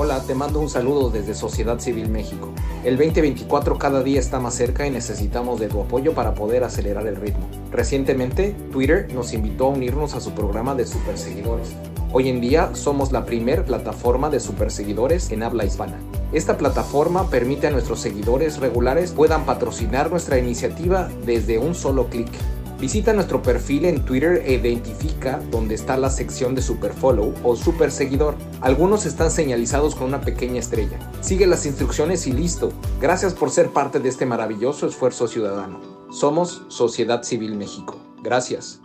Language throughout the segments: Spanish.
Hola, te mando un saludo desde Sociedad Civil México. El 2024 cada día está más cerca y necesitamos de tu apoyo para poder acelerar el ritmo. Recientemente, Twitter nos invitó a unirnos a su programa de superseguidores. Hoy en día somos la primer plataforma de superseguidores en habla hispana. Esta plataforma permite a nuestros seguidores regulares puedan patrocinar nuestra iniciativa desde un solo clic. Visita nuestro perfil en Twitter e identifica dónde está la sección de Superfollow o Super Seguidor. Algunos están señalizados con una pequeña estrella. Sigue las instrucciones y listo. Gracias por ser parte de este maravilloso esfuerzo ciudadano. Somos Sociedad Civil México. Gracias.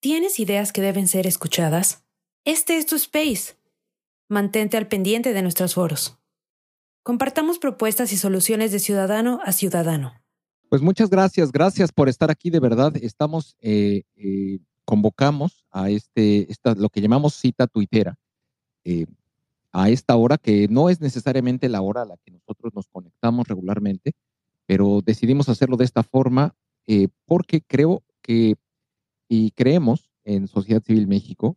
¿Tienes ideas que deben ser escuchadas? Este es tu space. Mantente al pendiente de nuestros foros. Compartamos propuestas y soluciones de ciudadano a ciudadano. Pues muchas gracias, gracias por estar aquí, de verdad. Estamos, eh, eh, convocamos a este, esta, lo que llamamos cita tuitera, eh, a esta hora, que no es necesariamente la hora a la que nosotros nos conectamos regularmente, pero decidimos hacerlo de esta forma porque creo que, y creemos en Sociedad Civil México,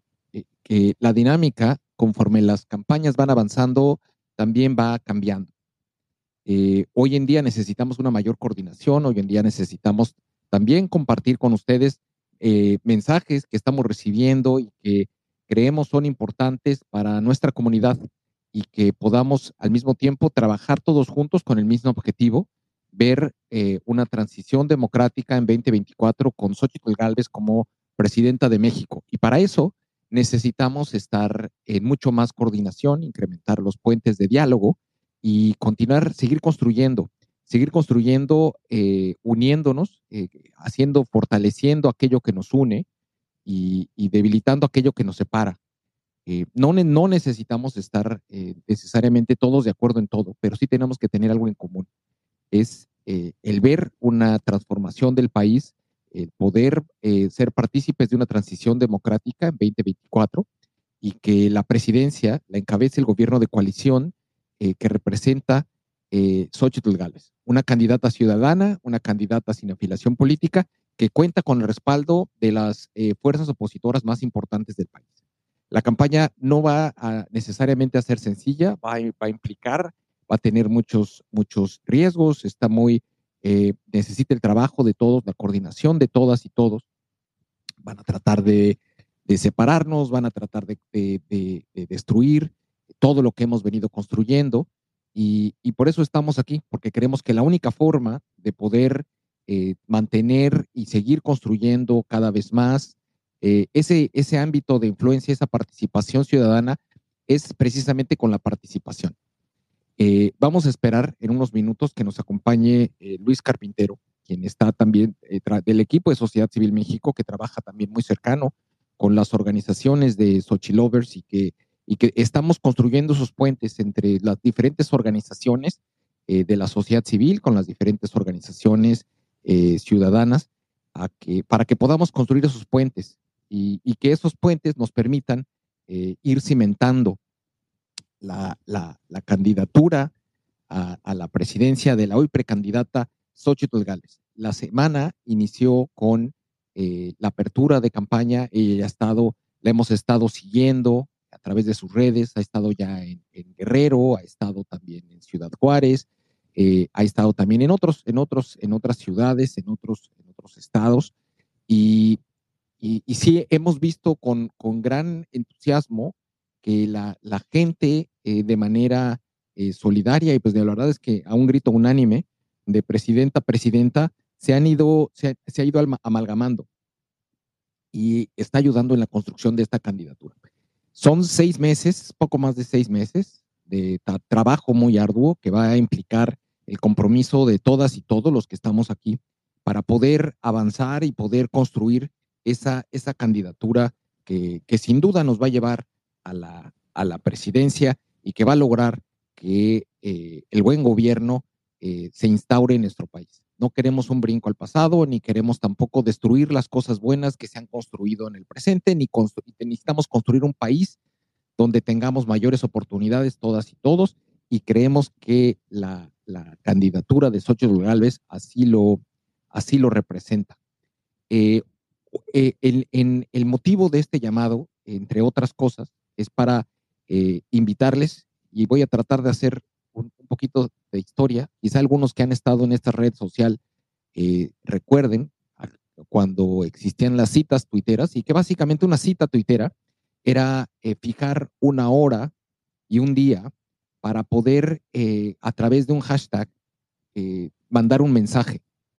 que la dinámica, conforme las campañas van avanzando, también va cambiando. Eh, hoy en día necesitamos una mayor coordinación, hoy en día necesitamos también compartir con ustedes eh, mensajes que estamos recibiendo y que creemos son importantes para nuestra comunidad y que podamos al mismo tiempo trabajar todos juntos con el mismo objetivo, ver eh, una transición democrática en 2024 con Xochitl Galvez como presidenta de México. Y para eso necesitamos estar en mucho más coordinación, incrementar los puentes de diálogo y continuar, seguir construyendo, seguir construyendo, eh, uniéndonos, eh, haciendo, fortaleciendo aquello que nos une y, debilitando aquello que nos separa. Eh, no, no necesitamos estar necesariamente todos de acuerdo en todo, pero sí tenemos que tener algo en común. Es el ver una transformación del país, el poder ser partícipes de una transición democrática en 2024 y que la presidencia la encabece el gobierno de coalición que representa eh, Xochitl Gálvez, una candidata ciudadana, una candidata sin afiliación política que cuenta con el respaldo de las eh, fuerzas opositoras más importantes del país. La campaña no va necesariamente a ser sencilla, va a, implicar, va a tener muchos, muchos riesgos, está muy, eh, necesita el trabajo de todos, la coordinación de todas y todos. Van a tratar de, de separarnos, van a tratar de, de, de destruir, todo lo que hemos venido construyendo Y, por eso estamos aquí, porque creemos que la única forma de poder eh, mantener y seguir construyendo cada vez más eh, ese, ese ámbito de influencia, esa participación ciudadana, es precisamente con la participación. Eh, vamos a esperar en unos minutos que nos acompañe Luis Carpintero, quien está también del equipo de Sociedad Civil México, que trabaja también muy cercano con las organizaciones de Xochilovers y que y que estamos construyendo esos puentes entre las diferentes organizaciones eh, de la sociedad civil con las diferentes organizaciones eh, ciudadanas para que podamos construir esos puentes y, que esos puentes nos permitan eh, ir cimentando la, candidatura a, la presidencia de la hoy precandidata Xochitl Gales. La semana inició con la apertura de campaña, ella ha estado, la hemos estado siguiendo, a través de sus redes, ha estado ya en, Guerrero, ha estado también en Ciudad Juárez, eh, ha estado también en otros, en otros, en otras ciudades, en otros, en otros estados, y, y, sí hemos visto con, con gran entusiasmo que la, la gente eh, de manera eh, solidaria, y pues de la verdad es que a un grito unánime de presidenta a presidenta, se han ido, se ha ido amalgamando y está ayudando en la construcción de esta candidatura. Son seis meses, poco más de seis meses de trabajo muy arduo que va a implicar el compromiso de todas y todos los que estamos aquí para poder avanzar y poder construir esa, esa candidatura que, sin duda nos va a llevar a la, a la presidencia y que va a lograr que eh, el buen gobierno eh, se instaure en nuestro país. No queremos un brinco al pasado, ni queremos tampoco destruir las cosas buenas que se han construido en el presente, ni necesitamos construir un país donde tengamos mayores oportunidades todas y todos, y creemos que la, candidatura de Xochitl Galvez así lo, así lo representa. Eh, eh, el, motivo de este llamado, entre otras cosas, es para eh, invitarles, y voy a tratar de hacer un, poquito de historia. Quizá algunos que han estado en esta red social eh, recuerden cuando existían las citas tuiteras y que básicamente una cita tuitera era eh, fijar una hora y un día para poder eh, a través de un hashtag mandar un mensaje.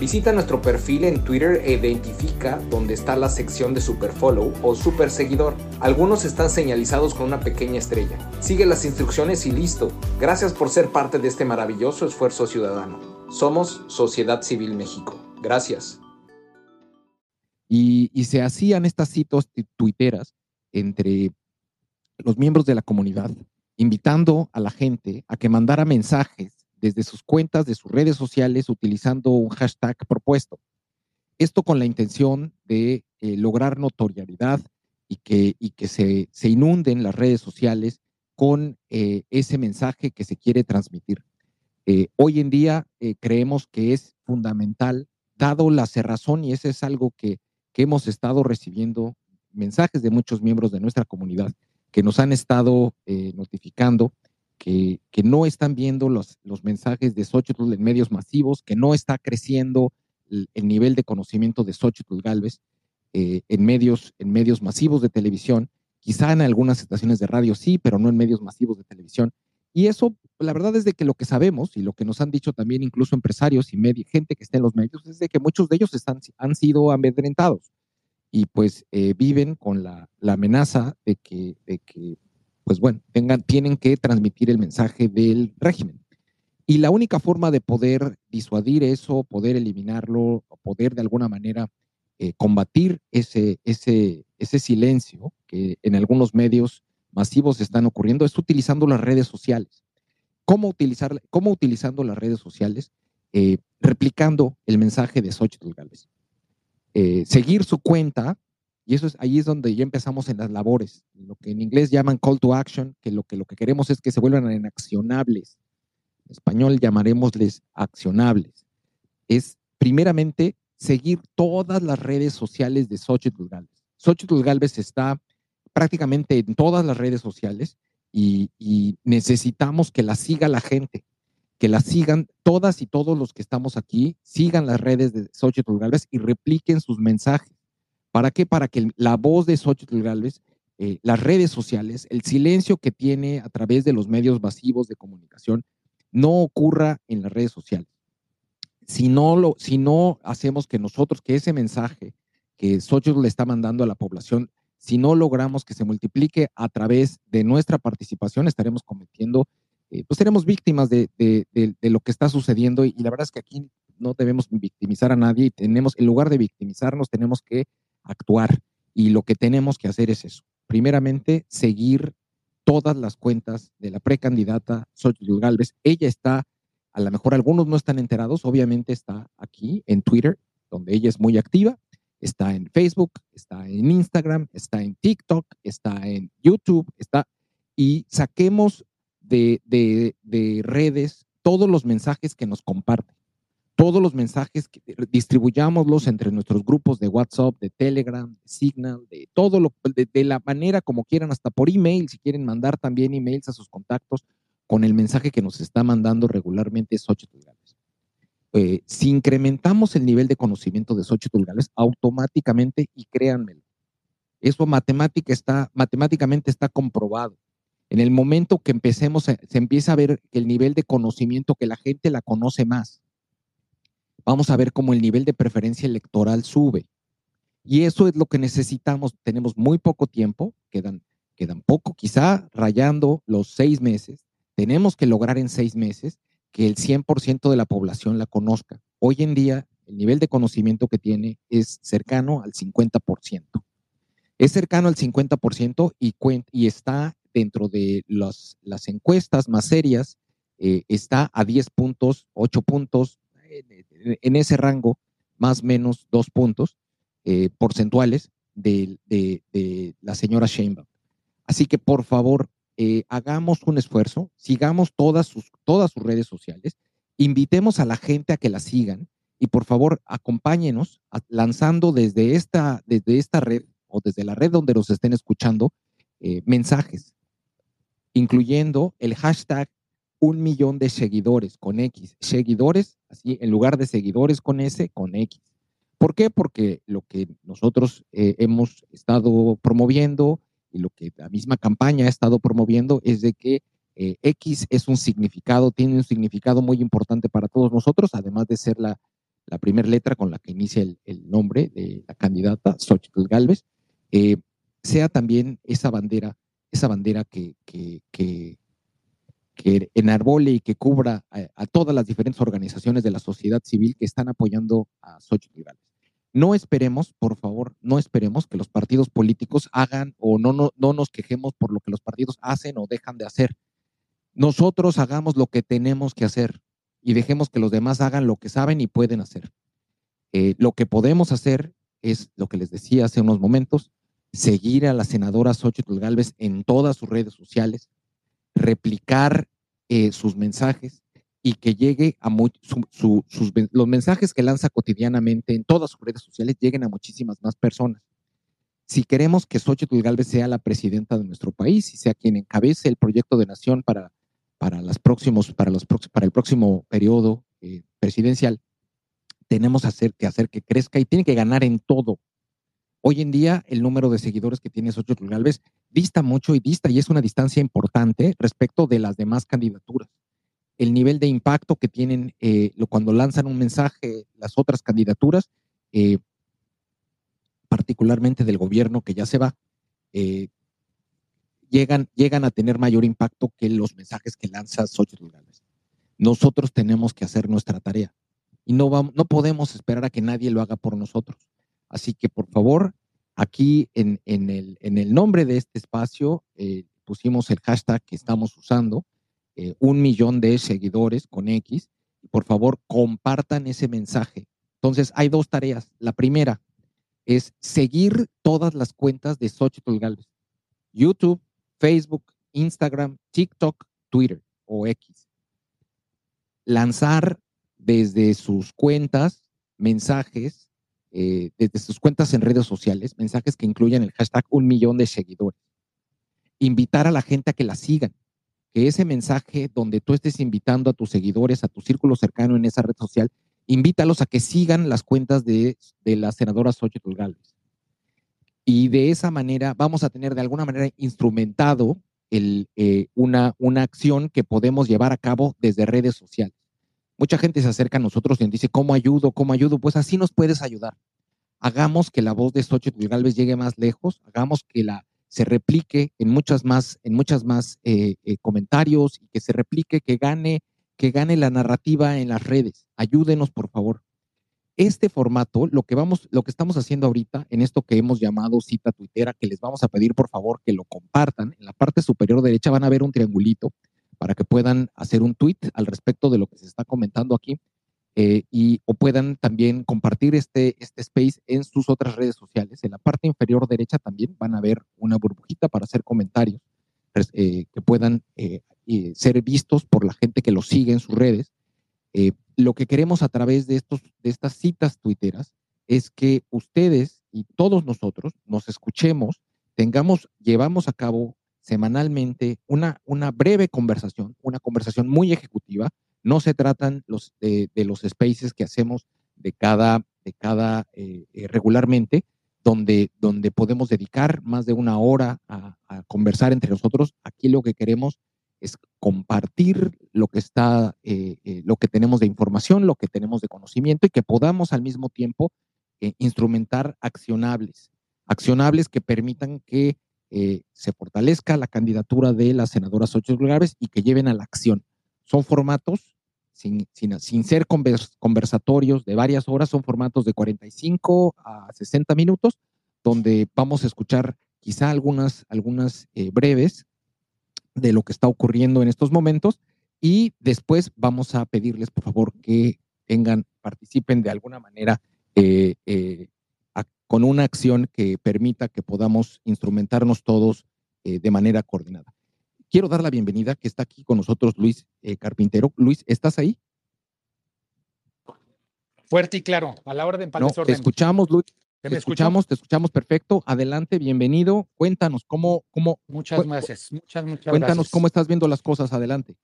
Visita nuestro perfil en Twitter e identifica dónde está la sección de Superfollow o Super Seguidor. Algunos están señalizados con una pequeña estrella. Sigue las instrucciones y listo. Gracias por ser parte de este maravilloso esfuerzo ciudadano. Somos Sociedad Civil México. Gracias. Y, se hacían estas citas tuiteras entre los miembros de la comunidad, invitando a la gente a que mandara mensajes desde sus cuentas de sus redes sociales utilizando un hashtag propuesto. Esto con la intención de eh, lograr notoriedad y que, y que se, se, inunden las redes sociales con eh, ese mensaje que se quiere transmitir. Eh, hoy en día creemos que es fundamental, dado la cerrazón, y ese es algo que, que hemos estado recibiendo mensajes de muchos miembros de nuestra comunidad que nos han estado notificando que, no están viendo los, los mensajes de Xochitl en medios masivos, que no está creciendo el, nivel de conocimiento de Xochitl Galvez eh, en, medios, en medios masivos de televisión, quizá en algunas estaciones de radio sí, pero no en medios masivos de televisión. Y eso, la verdad es de que lo que sabemos y lo que nos han dicho también incluso empresarios y gente que está en los medios es de que muchos de ellos están, han sido amedrentados y pues eh, viven con la, la amenaza de que, de que pues bueno, tengan, tienen que transmitir el mensaje del régimen. Y la única forma de poder disuadir eso, poder eliminarlo, poder de alguna manera eh, combatir ese, ese, ese silencio que en algunos medios masivos están ocurriendo es utilizando las redes sociales. ¿Cómo, utilizar, cómo utilizando las redes sociales? Eh, replicando el mensaje de Xochitl Gales. Eh, seguir su cuenta y eso es, ahí es donde ya empezamos en las labores, lo que en inglés llaman call to action, que lo que, lo que queremos es que se vuelvan en accionables. En español llamaremosles accionables. Es primeramente seguir todas las redes sociales de Xochitl Galvez. Xochitl Galvez está prácticamente en todas las redes sociales y, necesitamos que la siga la gente, que la sigan todas y todos los que estamos aquí, sigan las redes de Xochitl Galvez y repliquen sus mensajes. ¿Para qué? Para que la voz de Xochitl Galvez, eh, las redes sociales, el silencio que tiene a través de los medios masivos de comunicación, no ocurra en las redes sociales. Si no, lo, si no hacemos que nosotros, que ese mensaje que Xochitl le está mandando a la población si no logramos que se multiplique a través de nuestra participación, estaremos cometiendo, eh, pues seremos víctimas de, lo que está sucediendo y, la verdad es que aquí no debemos victimizar a nadie y tenemos, en lugar de victimizarnos, tenemos que actuar y lo que tenemos que hacer es eso. Primeramente, seguir todas las cuentas de la precandidata Xochitl Galvez. Ella está, a lo mejor algunos no están enterados, obviamente está aquí en Twitter, donde ella es muy activa está en Facebook, está en Instagram, está en TikTok, está en YouTube, está y saquemos de, redes todos los mensajes que nos comparten, todos los mensajes, que, distribuyámoslos entre nuestros grupos de WhatsApp, de Telegram, de Signal, de todo lo, de, la manera como quieran, hasta por email, si quieren mandar también emails a sus contactos con el mensaje que nos está mandando regularmente Xochitl eh, si incrementamos el nivel de conocimiento de Xochitl Gálvez, automáticamente, y créanmelo, eso matemática está, matemáticamente está comprobado. En el momento que empecemos, se empieza a ver el nivel de conocimiento, que la gente la conoce más. Vamos a ver cómo el nivel de preferencia electoral sube. Y eso es lo que necesitamos. Tenemos muy poco tiempo, quedan, quedan poco, quizá rayando los seis meses. Tenemos que lograr en seis meses que el 100% de la población la conozca. Hoy en día, el nivel de conocimiento que tiene es cercano al 50%. Es cercano al 50% y, y está dentro de las encuestas más serias, eh, está a 10 puntos, 8 puntos, en, ese rango, más o menos 2 puntos eh, porcentuales de, de la señora Sheinbaum. Así que por favor, eh, hagamos un esfuerzo, sigamos todas sus, todas sus redes sociales, invitemos a la gente a que la sigan y por favor acompáñenos lanzando desde esta, desde esta red o desde la red donde nos estén escuchando eh, mensajes, incluyendo el hashtag un millón de seguidores con X, seguidores, así en lugar de seguidores con S, con X. ¿Por qué? Porque lo que nosotros eh, hemos estado promoviendo, y lo que la misma campaña ha estado promoviendo es de que eh, X es un significado, tiene un significado muy importante para todos nosotros, además de ser la, la primera letra con la que inicia el, nombre de la candidata, Xochitl Galvez, eh, sea también esa bandera, esa bandera que, que, que, que enarbole y que cubra a, todas las diferentes organizaciones de la sociedad civil que están apoyando a Xochitl Galvez. No esperemos, por favor, no esperemos que los partidos políticos hagan o no, no, no nos quejemos por lo que los partidos hacen o dejan de hacer. Nosotros hagamos lo que tenemos que hacer y dejemos que los demás hagan lo que saben y pueden hacer. Eh, lo que podemos hacer es lo que les decía hace unos momentos, seguir a la senadora Xochitl Galvez en todas sus redes sociales, replicar eh, sus mensajes, y que llegue a sus, los mensajes que lanza cotidianamente en todas sus redes sociales lleguen a muchísimas más personas. Si queremos que Xochitl Galvez sea la presidenta de nuestro país y sea quien encabece el proyecto de nación para, para, las próximos, para, los, para el próximo periodo eh, presidencial, tenemos que hacer que crezca y tiene que ganar en todo. Hoy en día, el número de seguidores que tiene Xochitl Galvez dista mucho y dista y es una distancia importante respecto de las demás candidaturas el nivel de impacto que tienen eh, cuando lanzan un mensaje las otras candidaturas, eh, particularmente del gobierno que ya se va, eh, llegan, llegan a tener mayor impacto que los mensajes que lanza Xochitl Gálvez. Nosotros tenemos que hacer nuestra tarea y no, vamos, no podemos esperar a que nadie lo haga por nosotros. Así que, por favor, aquí en, el, nombre de este espacio pusimos el hashtag que estamos usando, eh, un millón de seguidores con X. Por favor, compartan ese mensaje. Entonces, hay dos tareas. La primera es seguir todas las cuentas de Xochitl Galvez. YouTube, Facebook, Instagram, TikTok, Twitter o X. Lanzar desde sus cuentas mensajes eh, desde sus cuentas en redes sociales, mensajes que incluyan el hashtag un millón de seguidores. Invitar a la gente a que la sigan, que ese mensaje donde tú estés invitando a tus seguidores, a tu círculo cercano en esa red social, invítalos a que sigan las cuentas de, de la senadora Xochitl Gálvez. Y de esa manera vamos a tener de alguna manera instrumentado eh, una, una acción que podemos llevar a cabo desde redes sociales. Mucha gente se acerca a nosotros y nos dice, ¿cómo ayudo? ¿Cómo ayudo? Pues así nos puedes ayudar. Hagamos que la voz de Xochitl Galvez llegue más lejos, hagamos que la se replique en muchas más, en muchas más eh, eh, comentarios y que se replique, que gane, que gane la narrativa en las redes. Ayúdenos, por favor. Este formato, lo que vamos, lo que estamos haciendo ahorita en esto que hemos llamado cita tuitera, que les vamos a pedir por favor que lo compartan. En la parte superior derecha van a ver un triangulito para que puedan hacer un tweet al respecto de lo que se está comentando aquí eh, y o puedan también compartir este, este space en sus otras redes sociales. En la parte inferior derecha también van a ver una burbujita para hacer comentarios eh, que puedan eh, ser vistos por la gente que los sigue en sus redes. lo que queremos a través de, estos, de estas citas tuiteras es que ustedes y todos nosotros nos escuchemos, tengamos, llevamos a cabo semanalmente una, una breve conversación, una conversación muy ejecutiva. No se tratan los, de, los spaces que hacemos de cada, de cada eh, eh, regularmente, donde, donde podemos dedicar más de una hora a, conversar entre nosotros. Aquí lo que queremos es compartir lo que está, eh, lo que tenemos de información, lo que tenemos de conocimiento y que podamos al mismo tiempo instrumentar accionables, accionables que permitan que eh, se fortalezca la candidatura de las senadoras ocho lugares y que lleven a la acción. Son formatos, sin, sin, ser conversatorios de varias horas, son formatos de 45 a 60 minutos, donde vamos a escuchar quizá algunas, algunas eh, breves de lo que está ocurriendo en estos momentos y después vamos a pedirles, por favor, que tengan, participen de alguna manera eh, con una acción que permita que podamos instrumentarnos todos eh, de manera coordinada. Quiero dar la bienvenida que está aquí con nosotros Luis eh, Carpintero. Luis, ¿estás ahí? Fuerte y claro, a la orden para no, Te escuchamos, Luis. Te, escuchamos, te escuchamos perfecto. Adelante, bienvenido. Cuéntanos cómo, cómo. Muchas gracias. Muchas, muchas cuéntanos cómo estás viendo las cosas. Adelante.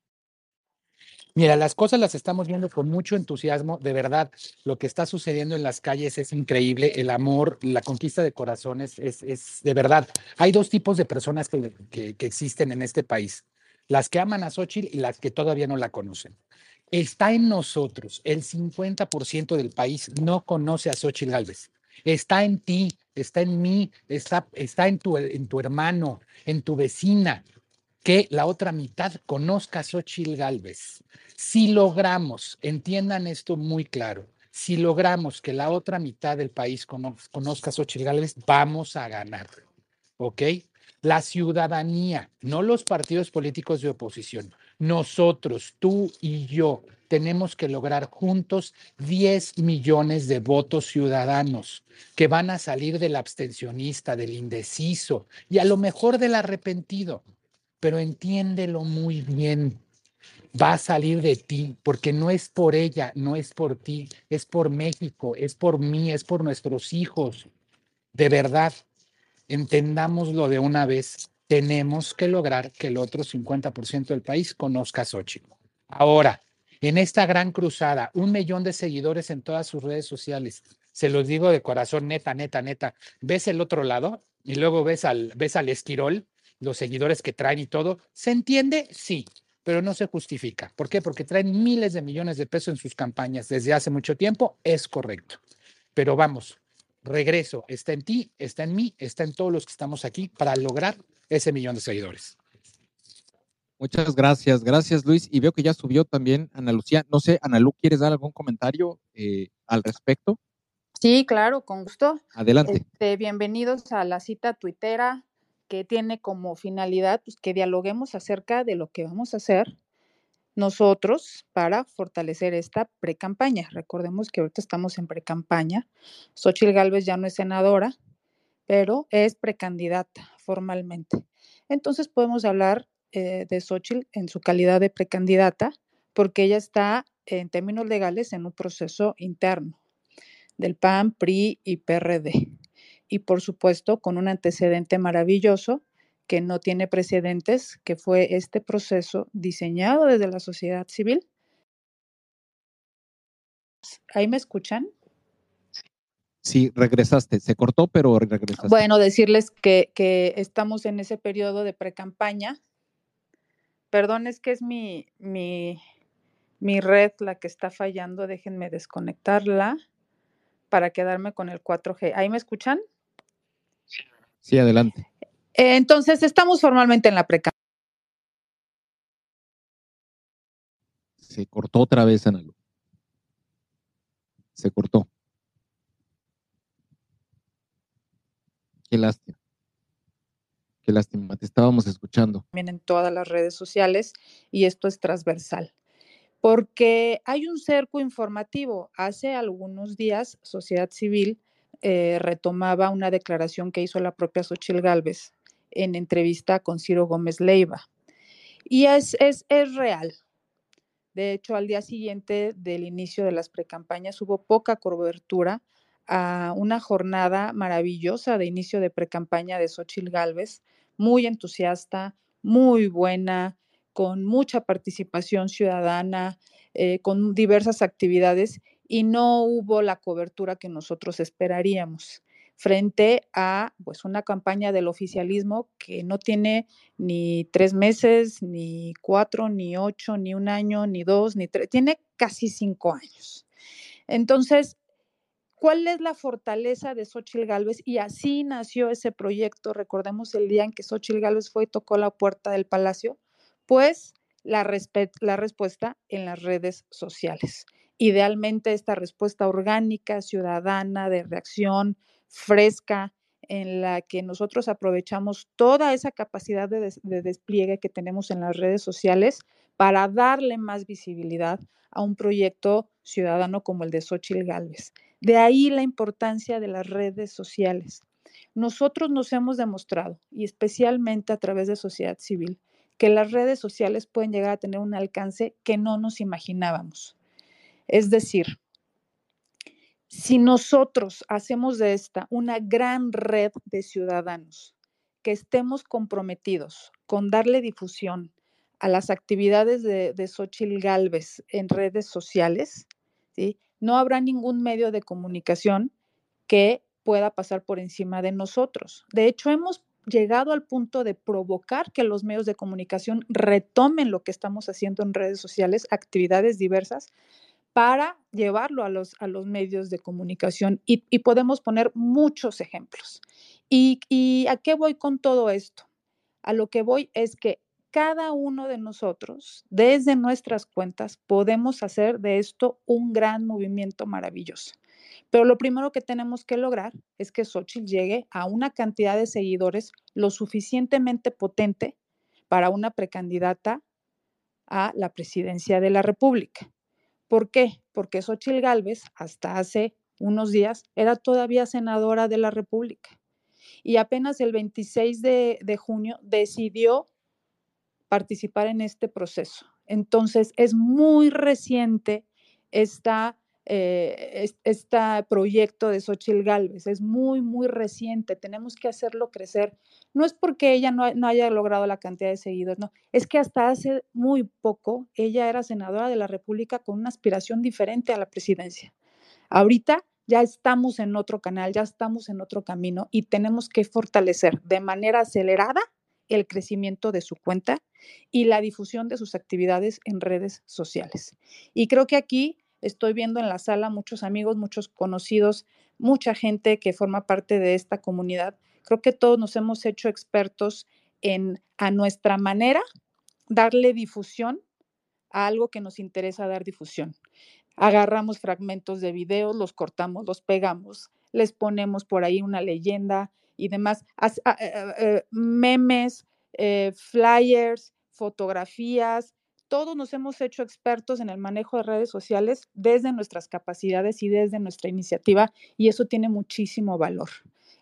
Mira, las cosas las estamos viendo con mucho entusiasmo, de verdad. Lo que está sucediendo en las calles es increíble. El amor, la conquista de corazones es, de verdad. Hay dos tipos de personas que, existen en este país: las que aman a Xochitl y las que todavía no la conocen. Está en nosotros. El 50% del país no conoce a Xochitl Galvez. Está en ti, está en mí, está, está en, tu, en tu hermano, en tu vecina, que la otra mitad conozca a Xochitl Galvez. Si logramos, entiendan esto muy claro, si logramos que la otra mitad del país conozca a Xochitl Galvez, vamos a ganar. ¿Ok? La ciudadanía, no los partidos políticos de oposición, nosotros, tú y yo, tenemos que lograr juntos 10 millones de votos ciudadanos que van a salir del abstencionista, del indeciso y a lo mejor del arrepentido pero entiéndelo muy bien. Va a salir de ti, porque no es por ella, no es por ti, es por México, es por mí, es por nuestros hijos. De verdad, entendámoslo de una vez. Tenemos que lograr que el otro 50% del país conozca a Xochitl. Ahora, en esta gran cruzada, un millón de seguidores en todas sus redes sociales. Se los digo de corazón, neta, neta, neta. ¿Ves el otro lado? Y luego ves al, ves al esquirol los seguidores que traen y todo. ¿Se entiende? Sí, pero no se justifica. ¿Por qué? Porque traen miles de millones de pesos en sus campañas desde hace mucho tiempo. Es correcto. Pero vamos, regreso. Está en ti, está en mí, está en todos los que estamos aquí para lograr ese millón de seguidores. Muchas gracias, gracias Luis. Y veo que ya subió también Ana Lucía. No sé, Ana Lu, ¿quieres dar algún comentario eh, al respecto? Sí, claro, con gusto. Adelante. Este, bienvenidos a la cita tuitera que tiene como finalidad pues, que dialoguemos acerca de lo que vamos a hacer nosotros para fortalecer esta pre-campaña. Recordemos que ahorita estamos en pre-campaña. Xochitl Gálvez ya no es senadora, pero es precandidata formalmente. Entonces podemos hablar eh, de Xochitl en su calidad de precandidata porque ella está en términos legales en un proceso interno. del PAN, PRI y PRD. Y por supuesto, con un antecedente maravilloso que no tiene precedentes, que fue este proceso diseñado desde la sociedad civil. ¿Ahí me escuchan? Sí, regresaste, se cortó, pero regresaste. Bueno, decirles que, que estamos en ese periodo de pre-campaña. Perdón, es que es mi, mi, mi red la que está fallando. Déjenme desconectarla para quedarme con el 4G. ¿Ahí me escuchan? Sí, adelante. Entonces, estamos formalmente en la pre-campaña. Se cortó otra vez, Ana Lu. Se cortó. Qué lástima. Qué lástima. Te estábamos escuchando. También en todas las redes sociales y esto es transversal. Porque hay un cerco informativo. Hace algunos días, Sociedad Civil eh, retomaba una declaración que hizo la propia Xochil Gálvez en entrevista con Ciro Gómez Leiva. Y es, es, es real. De hecho, al día siguiente del inicio de las precampañas hubo poca cobertura a una jornada maravillosa de inicio de precampaña de Xochil Gálvez, muy entusiasta, muy buena, con mucha participación ciudadana, eh, con diversas actividades y no hubo la cobertura que nosotros esperaríamos frente a pues una campaña del oficialismo que no tiene ni tres meses, ni cuatro, ni ocho, ni un año, ni dos, ni tres, tiene casi cinco años. Entonces, ¿Cuál es la fortaleza de Xochil Gálvez? Y así nació ese proyecto. Recordemos el día en que Xochil Gálvez fue y tocó la puerta del palacio. Pues la, la respuesta en las redes sociales. Idealmente esta respuesta orgánica, ciudadana, de reacción, fresca, en la que nosotros aprovechamos toda esa capacidad de, des de, despliegue que tenemos en las redes sociales para darle más visibilidad a un proyecto ciudadano como el de Xochil Gálvez. De ahí la importancia de las redes sociales. Nosotros nos hemos demostrado, y especialmente a través de sociedad civil, que las redes sociales pueden llegar a tener un alcance que no nos imaginábamos. Es decir, si nosotros hacemos de esta una gran red de ciudadanos que estemos comprometidos con darle difusión a las actividades de, de Xochitl Galvez en redes sociales, ¿sí? no habrá ningún medio de comunicación que pueda pasar por encima de nosotros. De hecho, hemos llegado al punto de provocar que los medios de comunicación retomen lo que estamos haciendo en redes sociales, actividades diversas, para llevarlo a los, a los medios de comunicación. Y, podemos poner muchos ejemplos. ¿Y, ¿Y a qué voy con todo esto? A lo que voy es que cada uno de nosotros, desde nuestras cuentas, podemos hacer de esto un gran movimiento maravilloso. Pero lo primero que tenemos que lograr es que Xochitl llegue a una cantidad de seguidores lo suficientemente potente para una precandidata a la presidencia de la República. ¿Por qué? Porque Xochitl Gálvez, hasta hace unos días, era todavía senadora de la República. Y apenas el 26 de, de junio decidió participar en este proceso. Entonces, es muy reciente esta, eh, este proyecto de Xochitl Galvez, es muy, muy reciente, tenemos que hacerlo crecer. No es porque ella no, no haya logrado la cantidad de seguidores, no, es que hasta hace muy poco ella era senadora de la República con una aspiración diferente a la presidencia. Ahorita ya estamos en otro canal, ya estamos en otro camino y tenemos que fortalecer de manera acelerada el crecimiento de su cuenta y la difusión de sus actividades en redes sociales. Y creo que aquí estoy viendo en la sala muchos amigos, muchos conocidos, mucha gente que forma parte de esta comunidad. Creo que todos nos hemos hecho expertos en, a nuestra manera, darle difusión a algo que nos interesa dar difusión. Agarramos fragmentos de videos, los cortamos, los pegamos, les ponemos por ahí una leyenda, y demás, eh, memes, eh, flyers, fotografías, todos nos hemos hecho expertos en el manejo de redes sociales desde nuestras capacidades y desde nuestra iniciativa y eso tiene muchísimo valor.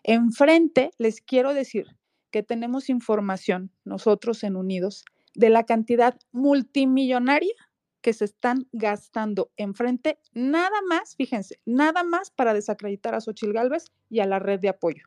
Enfrente, les quiero decir que tenemos información nosotros en Unidos de la cantidad multimillonaria que se están gastando enfrente, nada más, fíjense, nada más para desacreditar a Xochil Gálvez y a la red de apoyo.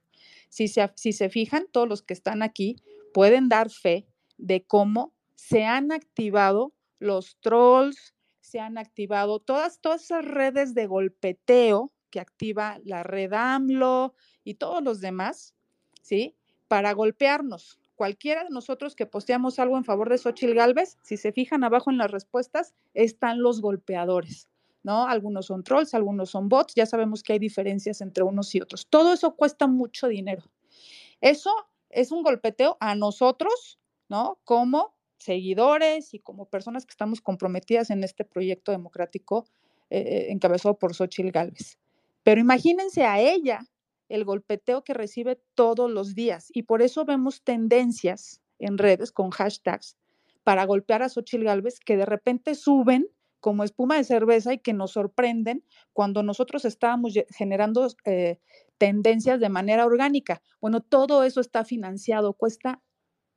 Si se, si se fijan, todos los que están aquí pueden dar fe de cómo se han activado los trolls, se han activado todas, todas esas redes de golpeteo que activa la red AMLO y todos los demás, ¿sí? Para golpearnos. Cualquiera de nosotros que posteamos algo en favor de Xochitl Galvez, si se fijan abajo en las respuestas, están los golpeadores, ¿no? Algunos son trolls, algunos son bots, ya sabemos que hay diferencias entre unos y otros. Todo eso cuesta mucho dinero. Eso es un golpeteo a nosotros, ¿no? Como seguidores y como personas que estamos comprometidas en este proyecto democrático eh, encabezado por Xochitl Gálvez. Pero imagínense a ella el golpeteo que recibe todos los días y por eso vemos tendencias en redes con hashtags para golpear a Xochitl Gálvez que de repente suben como espuma de cerveza y que nos sorprenden cuando nosotros estábamos generando eh, tendencias de manera orgánica. Bueno, todo eso está financiado, cuesta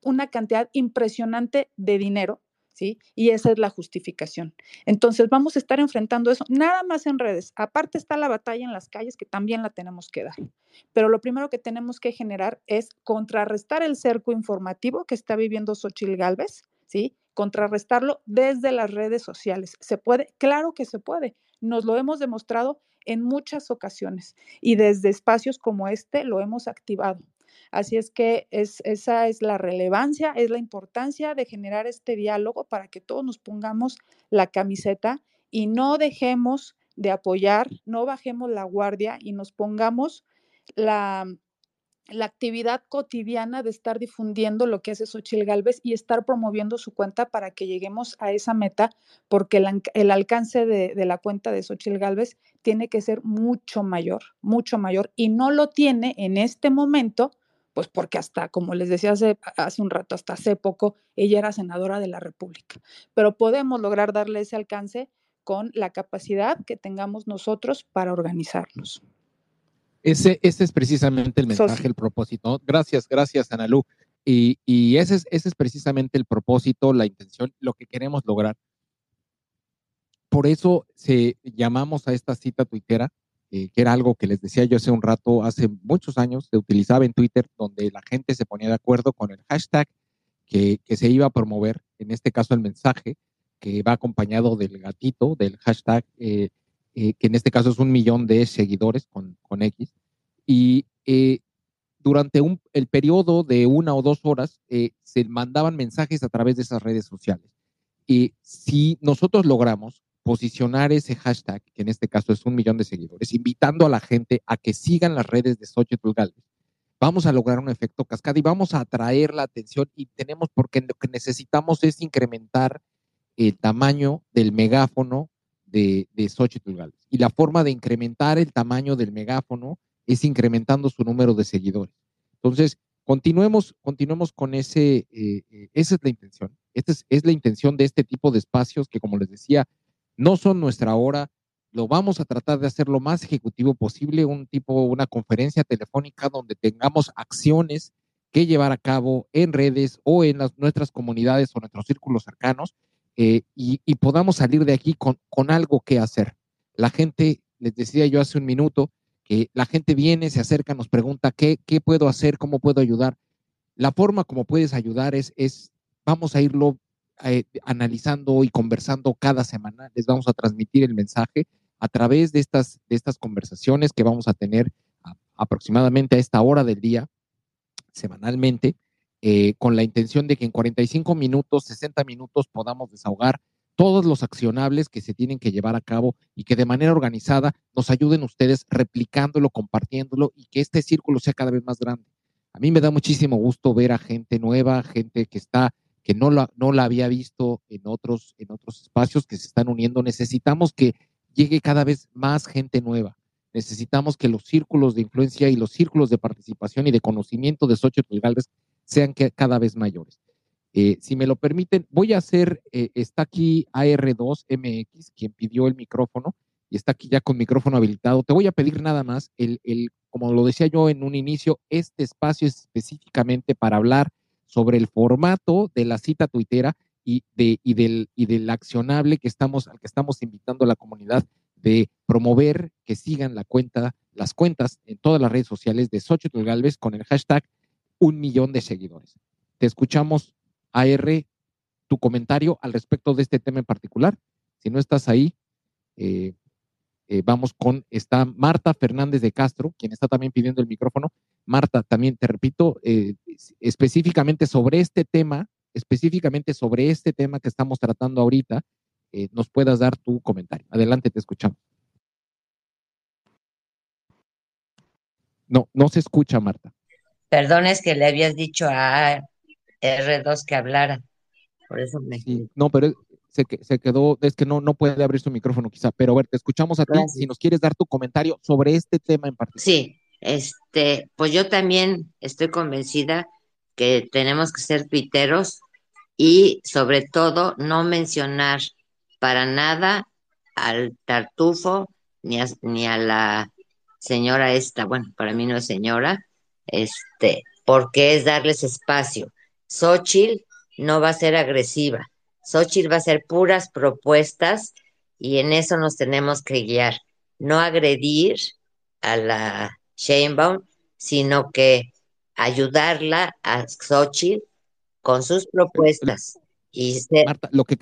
una cantidad impresionante de dinero, ¿sí? Y esa es la justificación. Entonces, vamos a estar enfrentando eso, nada más en redes. Aparte está la batalla en las calles, que también la tenemos que dar. Pero lo primero que tenemos que generar es contrarrestar el cerco informativo que está viviendo Xochil Gálvez, ¿sí? Contrarrestarlo desde las redes sociales. ¿Se puede? Claro que se puede. Nos lo hemos demostrado en muchas ocasiones y desde espacios como este lo hemos activado. Así es que es, esa es la relevancia, es la importancia de generar este diálogo para que todos nos pongamos la camiseta y no dejemos de apoyar, no bajemos la guardia y nos pongamos la, la actividad cotidiana de estar difundiendo lo que hace Xochil Gálvez y estar promoviendo su cuenta para que lleguemos a esa meta, porque el, alcance de, de, la cuenta de Xochil Gálvez tiene que ser mucho mayor, mucho mayor, y no lo tiene en este momento pues porque hasta, como les decía hace, hace un rato, hasta hace poco, ella era senadora de la República. Pero podemos lograr darle ese alcance con la capacidad que tengamos nosotros para organizarnos. Ese, ese es precisamente el mensaje, el propósito. Gracias, gracias, Analú. Y, y ese, es, ese es precisamente el propósito, la intención, lo que queremos lograr. Por eso se, llamamos a esta cita tuitera eh, que era algo que les decía yo hace un rato, hace muchos años, se utilizaba en Twitter, donde la gente se ponía de acuerdo con el hashtag que, se iba a promover, en este caso el mensaje, que va acompañado del gatito, del hashtag, eh, eh, que en este caso es un millón de seguidores con, con X. Y durante el periodo de una o dos horas se mandaban mensajes a través de esas redes sociales. Y si nosotros logramos posicionar ese hashtag, que en este caso es un millón de seguidores, invitando a la gente a que sigan las redes de Xochitl Galvez, vamos a lograr un efecto cascada y vamos a atraer la atención y tenemos, porque lo que necesitamos es incrementar el tamaño del megáfono de, de Xochitl Galvez. Y la forma de incrementar el tamaño del megáfono es incrementando su número de seguidores. Entonces, continuemos, continuemos con ese, eh, eh, esa es la intención. Esta es, es la intención de este tipo de espacios que, como les decía, no son nuestra hora. Lo vamos a tratar de hacer lo más ejecutivo posible, un tipo, una conferencia telefónica donde tengamos acciones que llevar a cabo en redes o en las, nuestras comunidades o nuestros círculos cercanos eh, y, podamos salir de aquí con, con algo que hacer. La gente, les decía yo hace un minuto, que la gente viene, se acerca, nos pregunta qué, qué puedo hacer, cómo puedo ayudar. La forma como puedes ayudar es, es vamos a irlo eh, analizando y conversando cada semana. Les vamos a transmitir el mensaje a través de estas, de estas conversaciones que vamos a tener aproximadamente a esta hora del día, semanalmente, eh, con la intención de que en 45 minutos, 60 minutos podamos desahogar todos los accionables que se tienen que llevar a cabo y que de manera organizada nos ayuden ustedes replicándolo, compartiéndolo y que este círculo sea cada vez más grande. A mí me da muchísimo gusto ver a gente nueva, gente que está que no la, no la había visto en otros, en otros espacios que se están uniendo. Necesitamos que llegue cada vez más gente nueva. Necesitamos que los círculos de influencia y los círculos de participación y de conocimiento de Xochitl Galvez sean cada vez mayores. Eh, si me lo permiten, voy a hacer, eh, está aquí AR2MX, quien pidió el micrófono, y está aquí ya con micrófono habilitado. Te voy a pedir nada más, el, el, como lo decía yo en un inicio, este espacio es específicamente para hablar sobre el formato de la cita tuitera y de, y, del, y del accionable que estamos, al que estamos invitando a la comunidad de promover que sigan la cuenta, las cuentas en todas las redes sociales de Xochitl Galvez con el hashtag un millón de seguidores. Te escuchamos, AR, tu comentario al respecto de este tema en particular. Si no estás ahí, eh, eh, vamos con, está Marta Fernández de Castro, quien está también pidiendo el micrófono. Marta, también te repito, eh, específicamente sobre este tema, específicamente sobre este tema que estamos tratando ahorita, nos puedas dar tu comentario. Adelante, te escuchamos. No, no se escucha, Marta. Perdón, es que le habías dicho a R2 que hablara. Por eso me. no, pero se, se, quedó, es que no, no puede abrir su micrófono quizá, pero a ver, te escuchamos a ti si nos quieres dar tu comentario sobre este tema en particular. Sí, este, pues yo también estoy convencida que tenemos que ser tuiteros y sobre todo no mencionar para nada al tartufo ni ni a la señora esta, bueno, para mí no es señora, este, porque es darles espacio. Xochitl no va a ser agresiva, Xochitl va a ser puras propuestas y en eso nos tenemos que guiar, no agredir a la Sheinbaum, sino que ayudarla a Xochitl con sus propuestas. Y Marta, lo que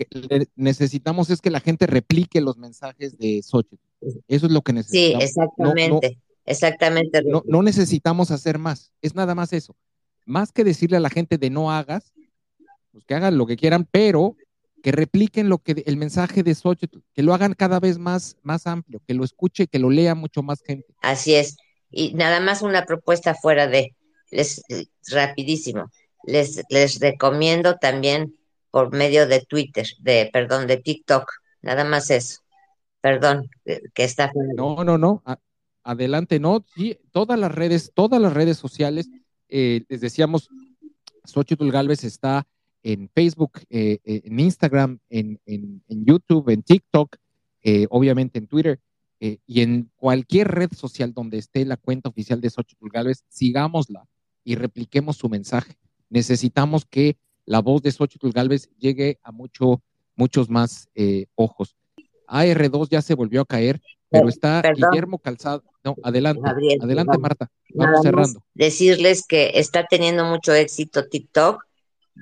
necesitamos es que la gente replique los mensajes de Xochitl. Eso es lo que necesitamos. Sí, exactamente. exactamente. No, necesitamos hacer más. Es nada más eso. Más que decirle a la gente de no hagas, pues que hagan lo que quieran, pero que repliquen lo que el mensaje de Xochitl, que lo hagan cada vez más, más amplio, que lo escuche, que lo lea mucho más gente. Así es. Y nada más una propuesta fuera de, les, rapidísimo. Les, les recomiendo también por medio de Twitter, de, perdón, de TikTok. Nada más eso. Perdón, que está. No, no, no. adelante, no. Sí, todas las redes, todas las redes sociales, eh, les decíamos, Xochitl Galvez está en Facebook, eh, eh, en Instagram, en, en, YouTube, en TikTok, obviamente en Twitter y en cualquier red social donde esté la cuenta oficial de Xochitl Galvez, sigámosla y repliquemos su mensaje. Necesitamos que la voz de Xochitl Galvez llegue a mucho, muchos más ojos. AR2 ya se volvió a caer, pero está Guillermo Calzado. No, adelante, adelante Marta, vamos cerrando. Decirles que está teniendo mucho éxito TikTok.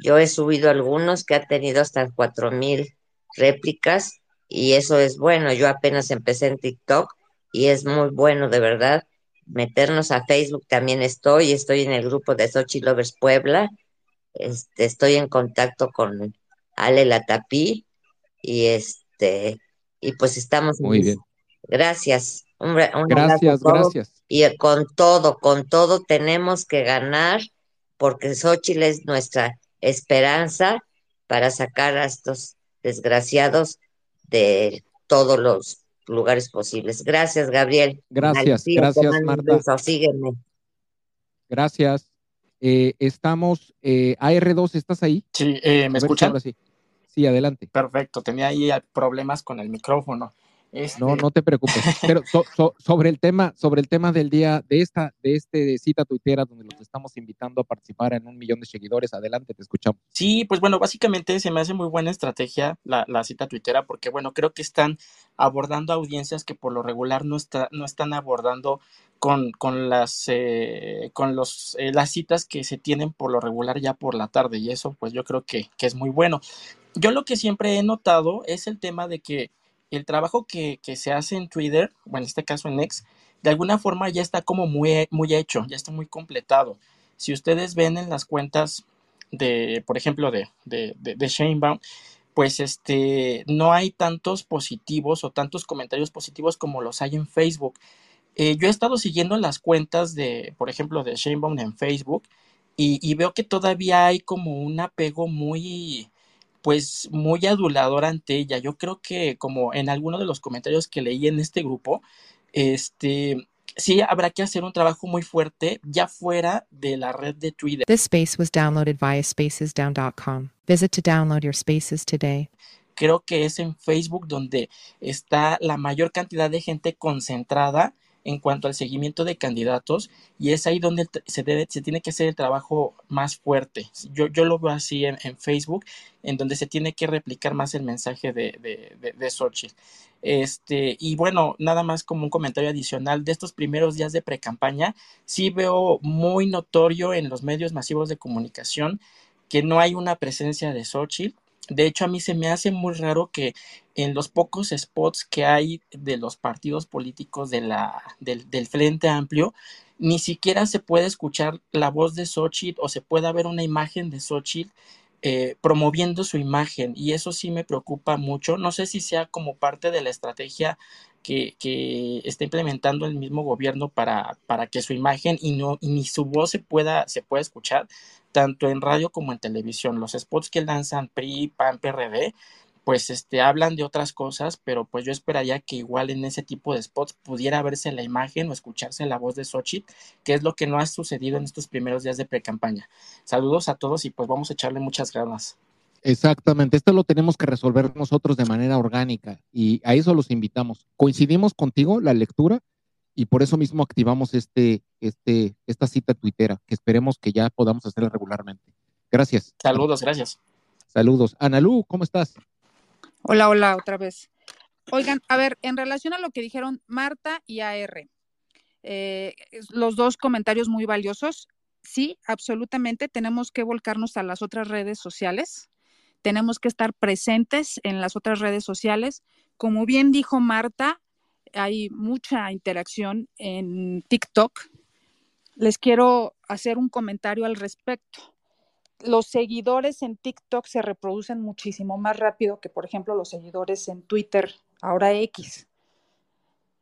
Yo he subido algunos que ha tenido hasta cuatro mil réplicas y eso es bueno. Yo apenas empecé en TikTok y es muy bueno, de verdad. Meternos a Facebook también estoy, estoy en el grupo de Sochi Lovers Puebla, este, estoy en contacto con Ale Latapí y este y pues estamos muy bien. Gracias. Un, gracias, gracias. Y con todo, con todo tenemos que ganar porque Xochitl es nuestra esperanza para sacar a estos desgraciados de todos los lugares posibles. Gracias, Gabriel. Gracias, gracias, Marta. sígueme. Gracias. Eh, estamos, eh, AR2, ¿estás ahí? Sí, eh, ¿me escuchan? Sí. Sí, adelante. Perfecto, tenía ahí problemas con el micrófono. Este... No, no te preocupes. Pero sobre el tema, sobre el tema del día de esta, de este cita tuitera donde los estamos invitando a participar en un millón de seguidores, adelante, te escuchamos. Sí, pues bueno, básicamente se me hace muy buena estrategia la, la cita tuitera porque bueno, creo que están abordando audiencias que por lo regular no, está, no están abordando con, con las eh, con los eh, las citas que se tienen por lo regular ya por la tarde y eso pues yo creo que, que es muy bueno. Yo lo que siempre he notado es el tema de que el trabajo que, se hace en Twitter, o en este caso en X, de alguna forma ya está como muy, muy hecho, ya está muy completado. Si ustedes ven en las cuentas de, por ejemplo, de, de, de, Shanebaum, pues este, no hay tantos positivos o tantos comentarios positivos como los hay en Facebook. Eh, yo he estado siguiendo las cuentas de, por ejemplo, de Shanebaum en Facebook y, veo que todavía hay como un apego muy, pues muy adulador ante ella. Yo creo que como en alguno de los comentarios que leí en este grupo, este sí habrá que hacer un trabajo muy fuerte ya fuera de la red de Twitter. This space was downloaded via spacesdown.com. Visit to download your spaces today. Creo que es en Facebook donde está la mayor cantidad de gente concentrada en cuanto al seguimiento de candidatos y es ahí donde se, debe, se tiene que hacer el trabajo más fuerte. Yo, yo lo veo así en, Facebook, en donde se tiene que replicar más el mensaje de, de, de, Xochitl. Este, y bueno, nada más como un comentario adicional de estos primeros días de pre-campaña, sí veo muy notorio en los medios masivos de comunicación que no hay una presencia de Xochitl de hecho, a mí se me hace muy raro que en los pocos spots que hay de los partidos políticos de la, del, del Frente Amplio, ni siquiera se puede escuchar la voz de Xochitl o se puede ver una imagen de Xochitl eh, promoviendo su imagen y eso sí me preocupa mucho. No sé si sea como parte de la estrategia que, que está implementando el mismo gobierno para, para que su imagen y, no, y ni su voz se pueda, se pueda escuchar, tanto en radio como en televisión. Los spots que lanzan PRI, PAN, PRD, pues este, hablan de otras cosas, pero pues yo esperaría que igual en ese tipo de spots pudiera verse la imagen o escucharse la voz de Xochitl, que es lo que no ha sucedido en estos primeros días de pre-campaña. Saludos a todos y pues vamos a echarle muchas ganas. Exactamente, esto lo tenemos que resolver nosotros de manera orgánica y a eso los invitamos. Coincidimos contigo la lectura y por eso mismo activamos este, este, esta cita tuitera, que esperemos que ya podamos hacerla regularmente. Gracias. Saludos, gracias. Saludos. Analú, ¿cómo estás? Hola, hola, otra vez. Oigan, a ver, en relación a lo que dijeron Marta y AR, eh, los dos comentarios muy valiosos. Sí, absolutamente, tenemos que volcarnos a las otras redes sociales, tenemos que estar presentes en las otras redes sociales. Como bien dijo Marta, hay mucha interacción en TikTok. Les quiero hacer un comentario al respecto. Los seguidores en TikTok se reproducen muchísimo más rápido que, por ejemplo, los seguidores en Twitter, ahora X.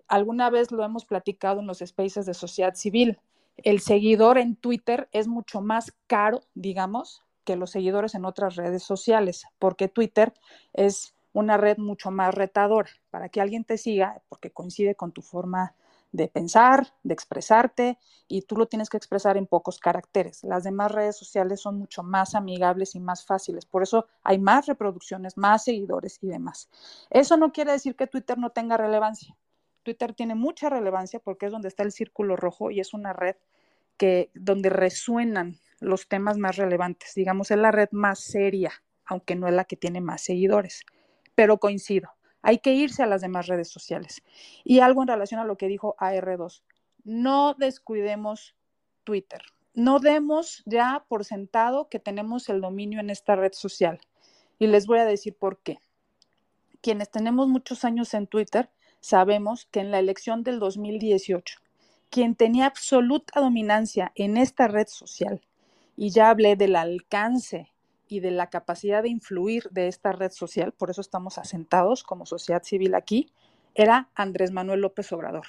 Alguna vez lo hemos platicado en los spaces de sociedad civil. El seguidor en Twitter es mucho más caro, digamos, que los seguidores en otras redes sociales, porque Twitter es una red mucho más retadora para que alguien te siga porque coincide con tu forma de pensar, de expresarte y tú lo tienes que expresar en pocos caracteres. Las demás redes sociales son mucho más amigables y más fáciles, por eso hay más reproducciones, más seguidores y demás. Eso no quiere decir que Twitter no tenga relevancia. Twitter tiene mucha relevancia porque es donde está el círculo rojo y es una red que donde resuenan los temas más relevantes. Digamos, es la red más seria, aunque no es la que tiene más seguidores pero coincido. Hay que irse a las demás redes sociales. Y algo en relación a lo que dijo AR2. No descuidemos Twitter. No demos ya por sentado que tenemos el dominio en esta red social. Y les voy a decir por qué. Quienes tenemos muchos años en Twitter sabemos que en la elección del 2018, quien tenía absoluta dominancia en esta red social, y ya hablé del alcance y de la capacidad de influir de esta red social, por eso estamos asentados como sociedad civil aquí, era Andrés Manuel López Obrador.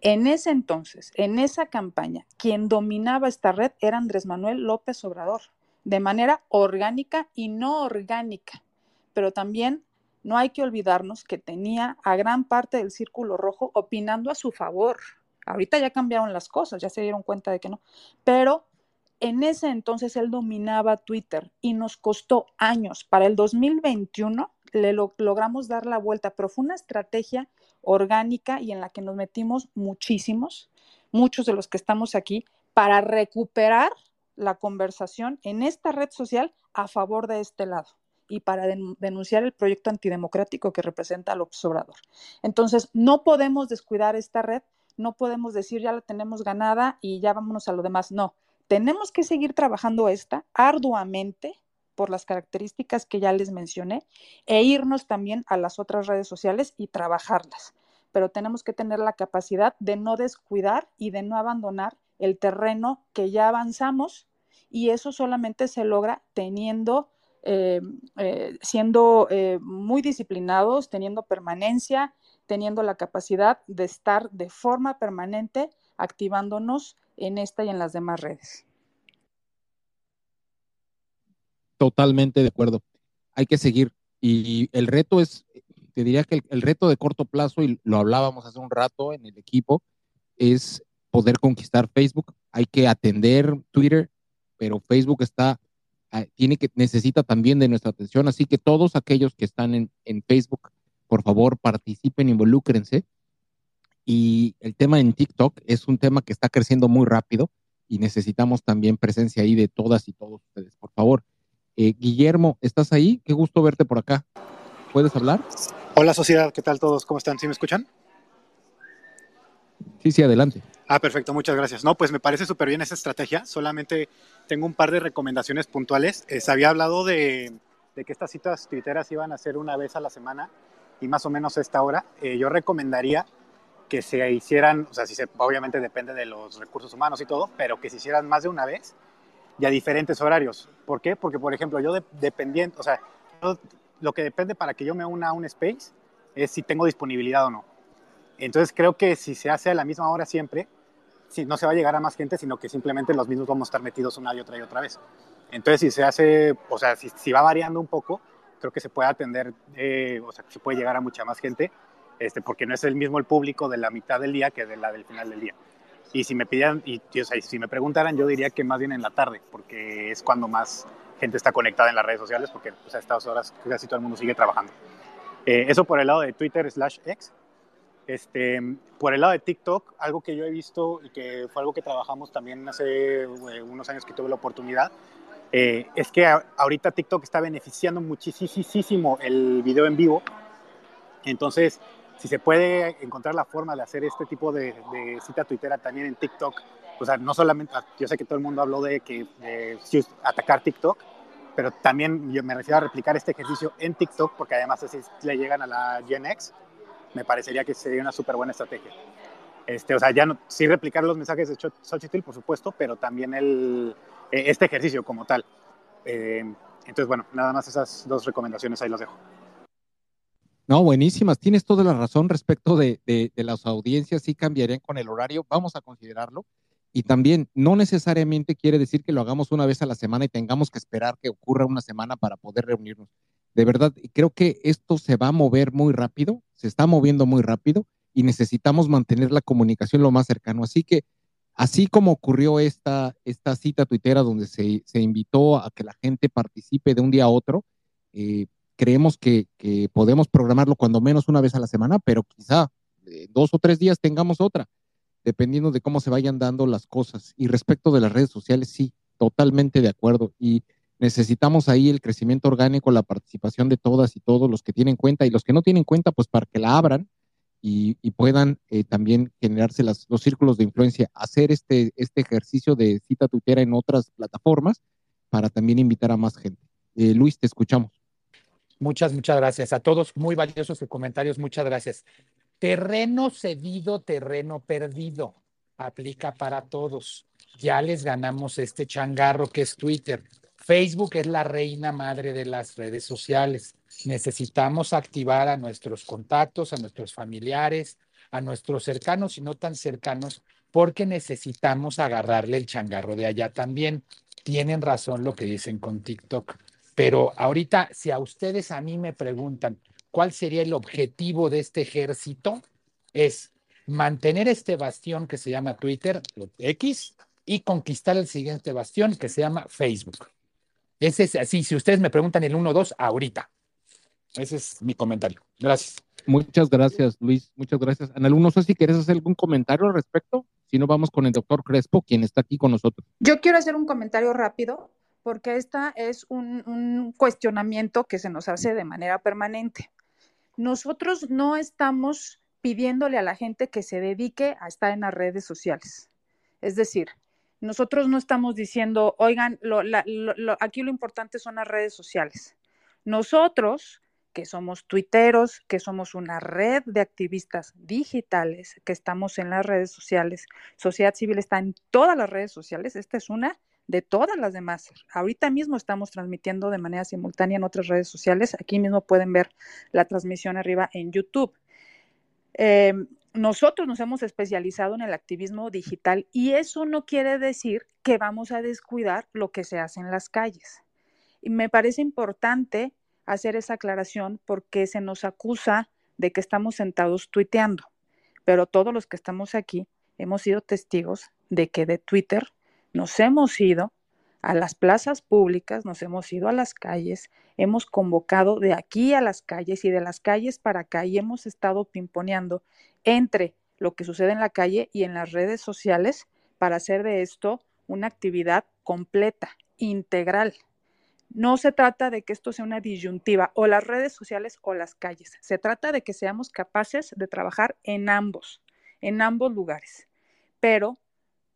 En ese entonces, en esa campaña, quien dominaba esta red era Andrés Manuel López Obrador, de manera orgánica y no orgánica. Pero también no hay que olvidarnos que tenía a gran parte del círculo rojo opinando a su favor. Ahorita ya cambiaron las cosas, ya se dieron cuenta de que no, pero en ese entonces él dominaba Twitter y nos costó años. Para el 2021 le logramos dar la vuelta, pero fue una estrategia orgánica y en la que nos metimos muchísimos, muchos de los que estamos aquí, para recuperar la conversación en esta red social a favor de este lado y para denunciar el proyecto antidemocrático que representa al observador. Entonces, no podemos descuidar esta red, no podemos decir ya la tenemos ganada y ya vámonos a lo demás. No, tenemos que seguir trabajando esta arduamente por las características que ya les mencioné e irnos también a las otras redes sociales y trabajarlas. Pero tenemos que tener la capacidad de no descuidar y de no abandonar el terreno que ya avanzamos y eso solamente se logra teniendo, eh, eh, siendo eh, muy disciplinados, teniendo permanencia, teniendo la capacidad de estar de forma permanente activándonos en esta y en las demás redes. Totalmente de acuerdo. Hay que seguir. Y el reto es, te diría que el, reto de corto plazo, y lo hablábamos hace un rato en el equipo, es poder conquistar Facebook. Hay que atender Twitter, pero Facebook está, ah, tiene que, necesita también de nuestra atención. Así que todos aquellos que están en, en Facebook, por favor, participen, involúcrense Y el tema en TikTok es un tema que está creciendo muy rápido y necesitamos también presencia ahí de todas y todos ustedes. Por favor, eh, Guillermo, ¿estás ahí? Qué gusto verte por acá. ¿Puedes hablar? Hola sociedad, ¿qué tal todos? ¿Cómo están? ¿Sí me escuchan? Sí, sí, adelante. Ah, perfecto, muchas gracias. No, pues me parece súper bien esa estrategia. Solamente tengo un par de recomendaciones puntuales. Eh, se había hablado de, de, que estas citas twitteras iban a ser una vez a la semana y más o menos a esta hora. Eh, yo recomendaría que se hicieran, o sea, si se, obviamente depende de los recursos humanos y todo, pero que se hicieran más de una vez y a diferentes horarios. ¿Por qué? Porque, por ejemplo, yo de, dependiente, o sea, yo, lo que depende para que yo me una a un space es si tengo disponibilidad o no. Entonces creo que si se hace a la misma hora siempre, si no se va a llegar a más gente, sino que simplemente los mismos vamos a estar metidos una y otra y otra vez. Entonces si se hace, o sea, si, si va variando un poco, creo que se puede atender, eh, o sea, se puede llegar a mucha más gente, este, porque no es el mismo el público de la mitad del día que de la del final del día. Y si me pidieran, y, o sea, si me preguntaran, yo diría que más bien en la tarde, porque es cuando más gente está conectada en las redes sociales, porque pues, a estas horas casi todo el mundo sigue trabajando. Eh, eso por el lado de Twitter slash X. Este, por el lado de TikTok, algo que yo he visto y que fue algo que trabajamos también hace eh, unos años que tuve la oportunidad, eh, es que ahorita TikTok está beneficiando muchísimo el video en vivo. Entonces, si se puede encontrar la forma de hacer este tipo de, de cita tuitera también en TikTok, o sea, no solamente, yo sé que todo el mundo habló de que de atacar TikTok, pero también yo me refiero a replicar este ejercicio en TikTok, porque además así le llegan a la Gen X me parecería que sería una súper buena estrategia. Este, o sea, ya no, sí replicar los mensajes de Xochitl, por supuesto, pero también el, eh, este ejercicio como tal. Eh, entonces, bueno, nada más esas dos recomendaciones ahí las dejo. No, buenísimas. Tienes toda la razón respecto de, de, las audiencias, sí cambiarían con el horario, vamos a considerarlo. Y también no necesariamente quiere decir que lo hagamos una vez a la semana y tengamos que esperar que ocurra una semana para poder reunirnos de verdad, creo que esto se va a mover muy rápido, se está moviendo muy rápido y necesitamos mantener la comunicación lo más cercano. Así que, así como ocurrió esta, esta cita tuitera donde se, se invitó a que la gente participe de un día a otro, eh, creemos que, que, podemos programarlo cuando menos una vez a la semana, pero quizá eh, dos o tres días tengamos otra, dependiendo de cómo se vayan dando las cosas. Y respecto de las redes sociales, sí, totalmente de acuerdo. Y necesitamos ahí el crecimiento orgánico, la participación de todas y todos los que tienen cuenta y los que no tienen cuenta, pues para que la abran y, y puedan eh, también generarse las, los círculos de influencia, hacer este, este ejercicio de cita tuitera en otras plataformas para también invitar a más gente. Eh, Luis, te escuchamos. Muchas, muchas gracias a todos. Muy valiosos comentarios. Muchas gracias. Terreno cedido, terreno perdido. Aplica para todos. Ya les ganamos este changarro que es Twitter Facebook es la reina madre de las redes sociales. Necesitamos activar a nuestros contactos, a nuestros familiares, a nuestros cercanos y no tan cercanos, porque necesitamos agarrarle el changarro de allá también. Tienen razón lo que dicen con TikTok. Pero ahorita, si a ustedes a mí me preguntan cuál sería el objetivo de este ejército, es mantener este bastión que se llama Twitter, X, y conquistar el siguiente bastión que se llama Facebook. Ese es así, si ustedes me preguntan el 1-2, ahorita. Ese es mi comentario. Gracias. Muchas gracias, Luis. Muchas gracias. Ana no sé si quieres hacer algún comentario al respecto. Si no, vamos con el doctor Crespo, quien está aquí con nosotros. Yo quiero hacer un comentario rápido, porque esta es un, cuestionamiento que se nos hace de manera permanente. Nosotros no estamos pidiéndole a la gente que se dedique a estar en las redes sociales. Es decir, nosotros no estamos diciendo, oigan, aquí lo importante son las redes sociales. Nosotros, que somos tuiteros, que somos una red de activistas digitales, que estamos en las redes sociales, sociedad civil está en todas las redes sociales, esta es una de todas las demás. Ahorita mismo estamos transmitiendo de manera simultánea en otras redes sociales. Aquí mismo pueden ver la transmisión arriba en YouTube. Eh, nosotros nos hemos especializado en el activismo digital y eso no quiere decir que vamos a descuidar lo que se hace en las calles. Y me parece importante hacer esa aclaración porque se nos acusa de que estamos sentados tuiteando, pero todos los que estamos aquí hemos sido testigos de que de Twitter nos hemos ido a las plazas públicas, nos hemos ido a las calles, hemos convocado de aquí a las calles y de las calles para acá y hemos estado pimponeando entre lo que sucede en la calle y en las redes sociales para hacer de esto una actividad completa, integral. No se trata de que esto sea una disyuntiva, o las redes sociales o las calles. Se trata de que seamos capaces de trabajar en ambos, en ambos lugares. Pero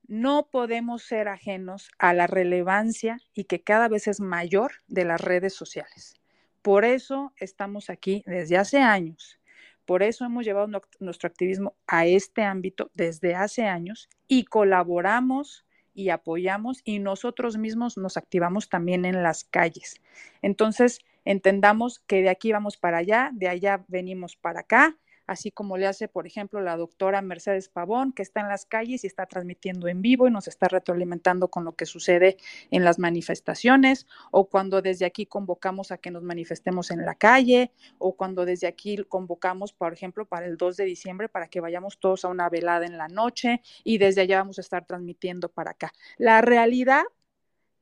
no podemos ser ajenos a la relevancia y que cada vez es mayor de las redes sociales. Por eso estamos aquí desde hace años. Por eso hemos llevado nuestro activismo a este ámbito desde hace años y colaboramos y apoyamos y nosotros mismos nos activamos también en las calles. Entonces, entendamos que de aquí vamos para allá, de allá venimos para acá así como le hace, por ejemplo, la doctora Mercedes Pavón, que está en las calles y está transmitiendo en vivo y nos está retroalimentando con lo que sucede en las manifestaciones, o cuando desde aquí convocamos a que nos manifestemos en la calle, o cuando desde aquí convocamos, por ejemplo, para el 2 de diciembre, para que vayamos todos a una velada en la noche y desde allá vamos a estar transmitiendo para acá. La realidad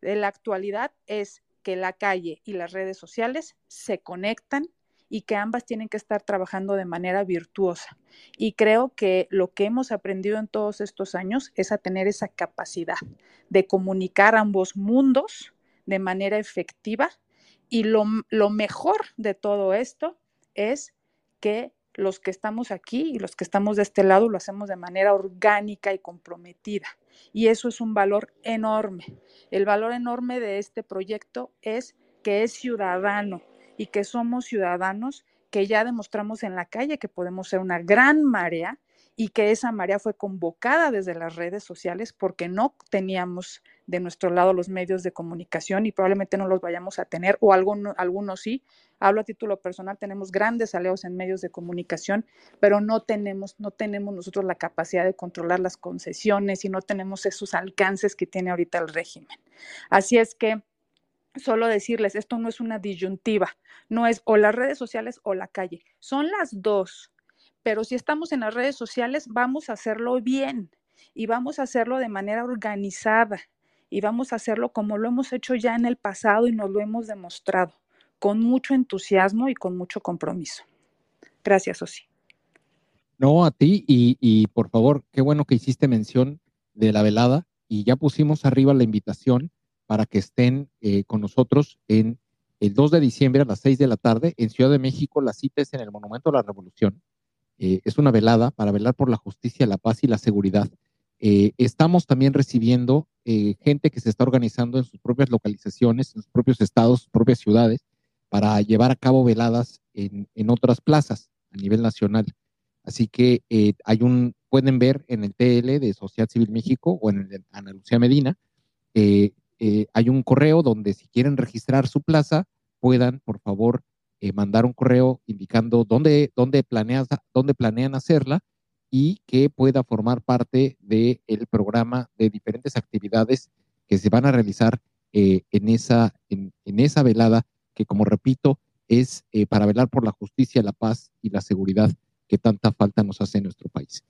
de la actualidad es que la calle y las redes sociales se conectan y que ambas tienen que estar trabajando de manera virtuosa. Y creo que lo que hemos aprendido en todos estos años es a tener esa capacidad de comunicar ambos mundos de manera efectiva. Y lo, lo mejor de todo esto es que los que estamos aquí y los que estamos de este lado lo hacemos de manera orgánica y comprometida. Y eso es un valor enorme. El valor enorme de este proyecto es que es ciudadano, y que somos ciudadanos que ya demostramos en la calle que podemos ser una gran marea y que esa marea fue convocada desde las redes sociales porque no teníamos de nuestro lado los medios de comunicación y probablemente no los vayamos a tener o algunos, algunos sí. Hablo a título personal, tenemos grandes aliados en medios de comunicación, pero no tenemos, no tenemos nosotros la capacidad de controlar las concesiones y no tenemos esos alcances que tiene ahorita el régimen. Así es que solo decirles, esto no es una disyuntiva, no es o las redes sociales o la calle, son las dos, pero si estamos en las redes sociales, vamos a hacerlo bien y vamos a hacerlo de manera organizada y vamos a hacerlo como lo hemos hecho ya en el pasado y nos lo hemos demostrado, con mucho entusiasmo y con mucho compromiso. Gracias, Osi. No, a ti y, y por favor, qué bueno que hiciste mención de la velada y ya pusimos arriba la invitación para que estén eh, con nosotros en el 2 de diciembre a las 6 de la tarde en Ciudad de México. La cita es en el Monumento a la Revolución. Eh, es una velada para velar por la justicia, la paz y la seguridad. Eh, estamos también recibiendo gente que se está organizando en sus propias localizaciones, en sus propios estados, sus propias ciudades, para llevar a cabo veladas en, en otras plazas a nivel nacional. Así que hay un, pueden ver en el TL de Sociedad Civil México o en el de Ana Lucía Medina, eh, hay un correo donde si quieren registrar su plaza, puedan, por favor, eh, mandar un correo indicando dónde, dónde, dónde planean hacerla y que pueda formar parte del programa de diferentes actividades que se van a realizar eh, en, esa, en, esa velada, que como repito, es para velar por la justicia, la paz y la seguridad que tanta falta nos hace en nuestro país.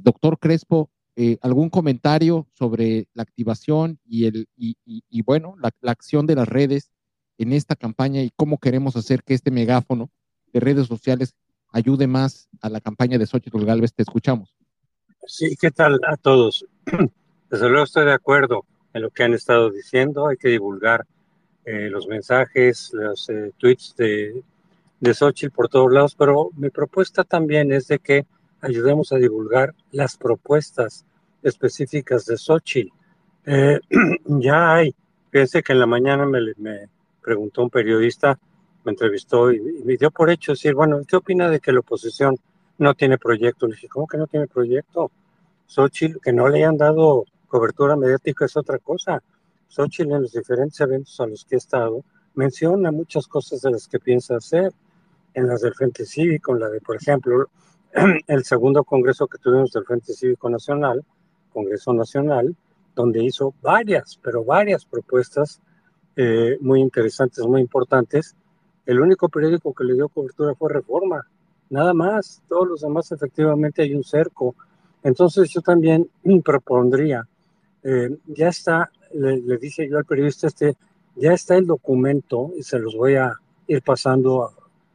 doctor Crespo, eh, algún comentario sobre la activación y, el, y, bueno, la, acción de las redes en esta campaña y cómo queremos hacer que este megáfono de redes sociales ayude más a la campaña de Xochitl Galvez. Te escuchamos. Sí, ¿qué tal a todos? Desde luego estoy de acuerdo en lo que han estado diciendo. Hay que divulgar eh, los mensajes, los eh, tweets de, de Xochitl por todos lados, pero mi propuesta también es de que ayudemos a divulgar las propuestas específicas de Xochitl. Eh, ya hay, fíjense que en la mañana me, me, preguntó un periodista, me entrevistó y, me dio por hecho decir, bueno, ¿qué opina de que la oposición no tiene proyecto? Le dije, ¿cómo que no tiene proyecto? Xochitl, que no le hayan dado cobertura mediática es otra cosa. Xochitl en los diferentes eventos a los que he estado menciona muchas cosas de las que piensa hacer, en las del Frente Cívico, en la de, por ejemplo, el segundo congreso que tuvimos del Frente Cívico Nacional, Congreso Nacional, donde hizo varias, pero varias propuestas eh, muy interesantes, muy importantes. El único periódico que le dio cobertura fue Reforma, nada más. Todos los demás efectivamente hay un cerco. Entonces yo también propondría, eh, ya está, le, le, dije yo al periodista este, ya está el documento y se los voy a ir pasando,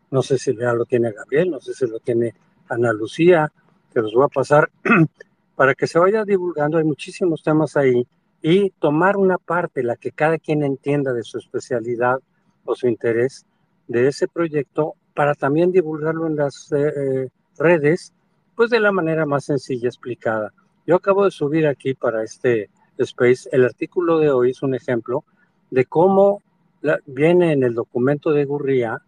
no sé si ya lo tiene Gabriel, no sé si lo tiene Ana Lucía, que los voy a pasar para que se vaya divulgando. Hay muchísimos temas ahí y tomar una parte, la que cada quien entienda de su especialidad o su interés de ese proyecto para también divulgarlo en las eh, eh, redes, pues de la manera más sencilla explicada. Yo acabo de subir aquí para este space, el artículo de hoy es un ejemplo de cómo viene en el documento de Gurría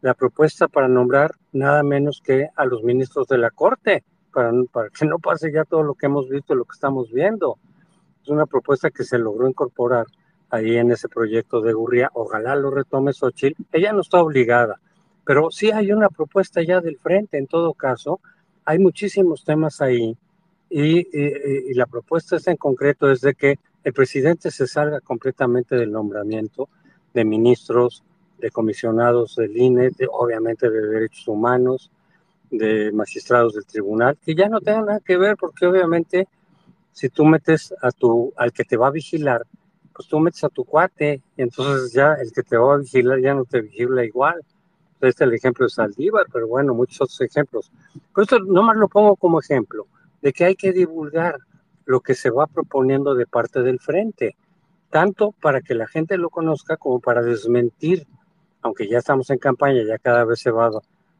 la propuesta para nombrar nada menos que a los ministros de la Corte, para, para que no pase ya todo lo que hemos visto, lo que estamos viendo. Es una propuesta que se logró incorporar ahí en ese proyecto de Gurría. Ojalá lo retome Xochitl. Ella no está obligada, pero sí hay una propuesta ya del frente. En todo caso, hay muchísimos temas ahí y, y, la propuesta en concreto es de que el presidente se salga completamente del nombramiento de ministros, de comisionados del INE, obviamente de derechos humanos, de magistrados del tribunal, que ya no tengan nada que ver, porque obviamente si tú metes a tu, al que te va a vigilar, pues tú metes a tu cuate, y entonces ya el que te va a vigilar ya no te vigila igual. Este es el ejemplo de Saldívar, pero bueno, muchos otros ejemplos. Pero esto nomás lo pongo como ejemplo de que hay que divulgar lo que se va proponiendo de parte del frente, tanto para que la gente lo conozca como para desmentir, aunque ya estamos en campaña, ya cada vez se va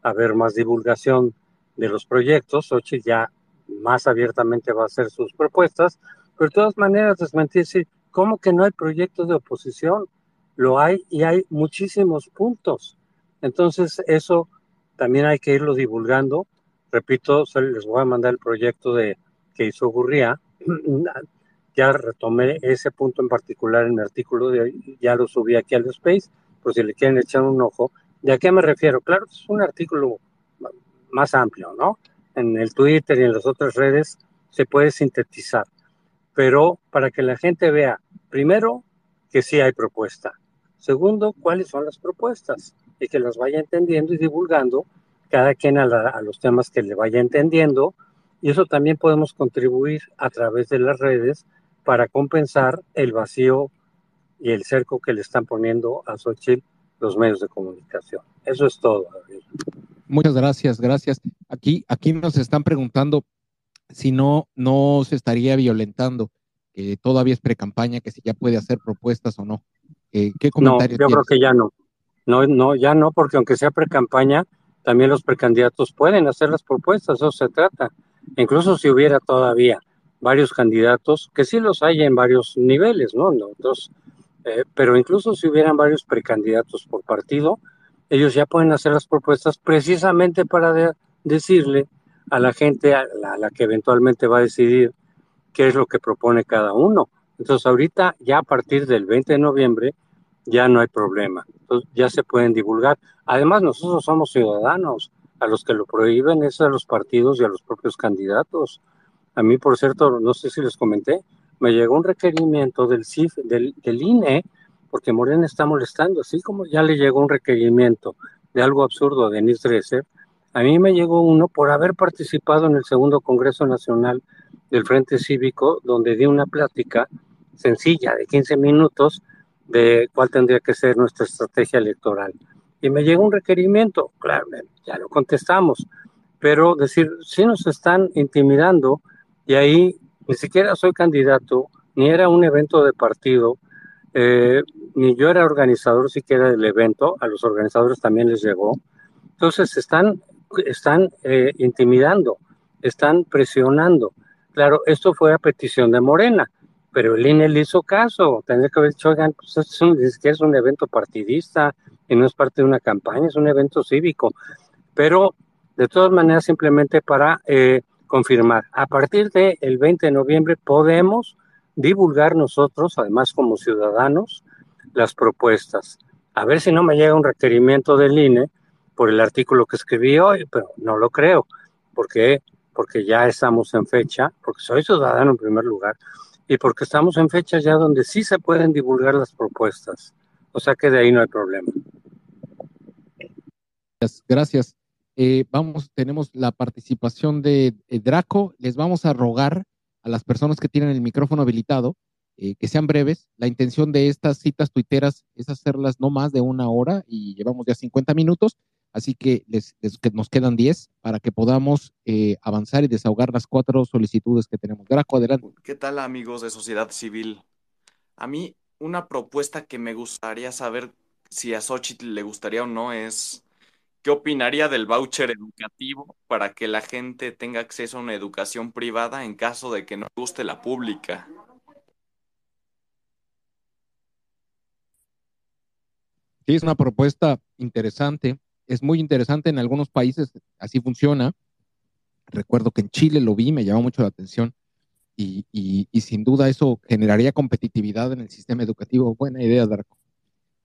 a ver más divulgación de los proyectos, Ochi ya más abiertamente va a hacer sus propuestas, pero de todas maneras desmentir, sí, ¿cómo que no hay proyectos de oposición? Lo hay y hay muchísimos puntos. Entonces, eso también hay que irlo divulgando repito, les voy a mandar el proyecto de que hizo Gurría. Ya retomé ese punto en particular en mi artículo de ya lo subí aquí al Space, si le quieren echar un ojo. ¿De a qué me refiero? Claro, es un artículo más amplio, ¿no? En el Twitter y en las otras redes se puede sintetizar, pero para que la gente vea, primero, que sí hay propuesta. Segundo, cuáles son las propuestas y que las vaya entendiendo y divulgando cada quien a, los temas que le vaya entendiendo y eso también podemos contribuir a través de las redes para compensar el vacío y el cerco que le están poniendo a Xochitl los medios de comunicación. Eso es todo. Muchas gracias, gracias. Aquí, aquí nos están preguntando si no, no se estaría violentando, que todavía es pre-campaña, que si ya puede hacer propuestas o no. Eh, ¿Qué comentarios? No, yo creo que ya no. No, no, ya no, porque aunque sea pre-campaña, también los precandidatos pueden hacer las propuestas, eso se trata. Incluso si hubiera todavía varios candidatos, que sí los hay en varios niveles, ¿no? Entonces, eh, pero incluso si hubieran varios precandidatos por partido, ellos ya pueden hacer las propuestas precisamente para decirle a la gente a la, que eventualmente va a decidir qué es lo que propone cada uno. Entonces ahorita, ya a partir del 20 de noviembre, ya no hay problema. Ya se pueden divulgar. Además, nosotros somos ciudadanos. A los que lo prohíben es a los partidos y a los propios candidatos. A mí, por cierto, no sé si les comenté, me llegó un requerimiento del CIF, del, INE, porque Morena está molestando, así como ya le llegó un requerimiento de algo absurdo a Denise Dresser, a mí me llegó uno por haber participado en el segundo Congreso Nacional del Frente Cívico, donde di una plática sencilla de 15 minutos de cuál tendría que ser nuestra estrategia electoral. Y me llegó un requerimiento, claro, ya lo contestamos, pero decir, si nos están intimidando y ahí ni siquiera soy candidato, ni era un evento de partido, eh, ni yo era organizador siquiera del evento, a los organizadores también les llegó. Entonces están, están eh, intimidando, están presionando. Claro, esto fue a petición de Morena pero el INE le hizo caso, tendría que haber dicho, oigan, pues es un, es un evento partidista y no es parte de una campaña, es un evento cívico, pero de todas maneras simplemente para eh, confirmar, a partir del 20 de noviembre podemos divulgar nosotros, además como ciudadanos, las propuestas. A ver si no me llega un requerimiento del INE por el artículo que escribí hoy, pero no lo creo, porque porque ya estamos en fecha, porque soy ciudadano en primer lugar, y porque estamos en fechas ya donde sí se pueden divulgar las propuestas. O sea que de ahí no hay problema. Gracias. Eh, vamos, tenemos la participación de, Draco. Les vamos a rogar a las personas que tienen el micrófono habilitado eh, que sean breves. La intención de estas citas tuiteras es hacerlas no más de una hora y llevamos ya 50 minutos. Así que, les, nos quedan 10 para que podamos eh, avanzar y desahogar las cuatro solicitudes que tenemos. Graco, adelante. ¿Qué tal amigos de sociedad civil? A mí una propuesta que me gustaría saber si a Xochitl le gustaría o no es ¿qué opinaría del voucher educativo para que la gente tenga acceso a una educación privada en caso de que no guste la pública? Sí, es una propuesta interesante. Es muy interesante en algunos países, así funciona. Recuerdo que en Chile lo vi, me llamó mucho la atención y, y- y sin duda eso generaría competitividad en el sistema educativo. Buena idea, Darko.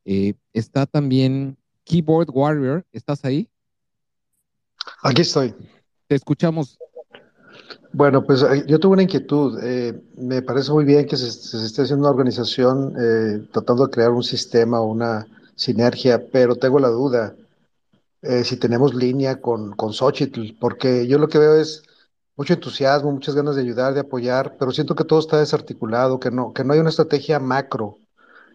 Eh, está también Keyboard Warrior, ¿estás ahí? Aquí estoy. Te escuchamos. Bueno, pues eh, yo tuve una inquietud. Eh, me parece muy bien que se, se esté haciendo una organización eh, tratando de crear un sistema o una sinergia, pero tengo la duda eh, si tenemos línea con, con Xochitl, porque yo lo que veo es mucho entusiasmo, muchas ganas de ayudar, de apoyar, pero siento que todo está desarticulado, que no, que no hay una estrategia macro,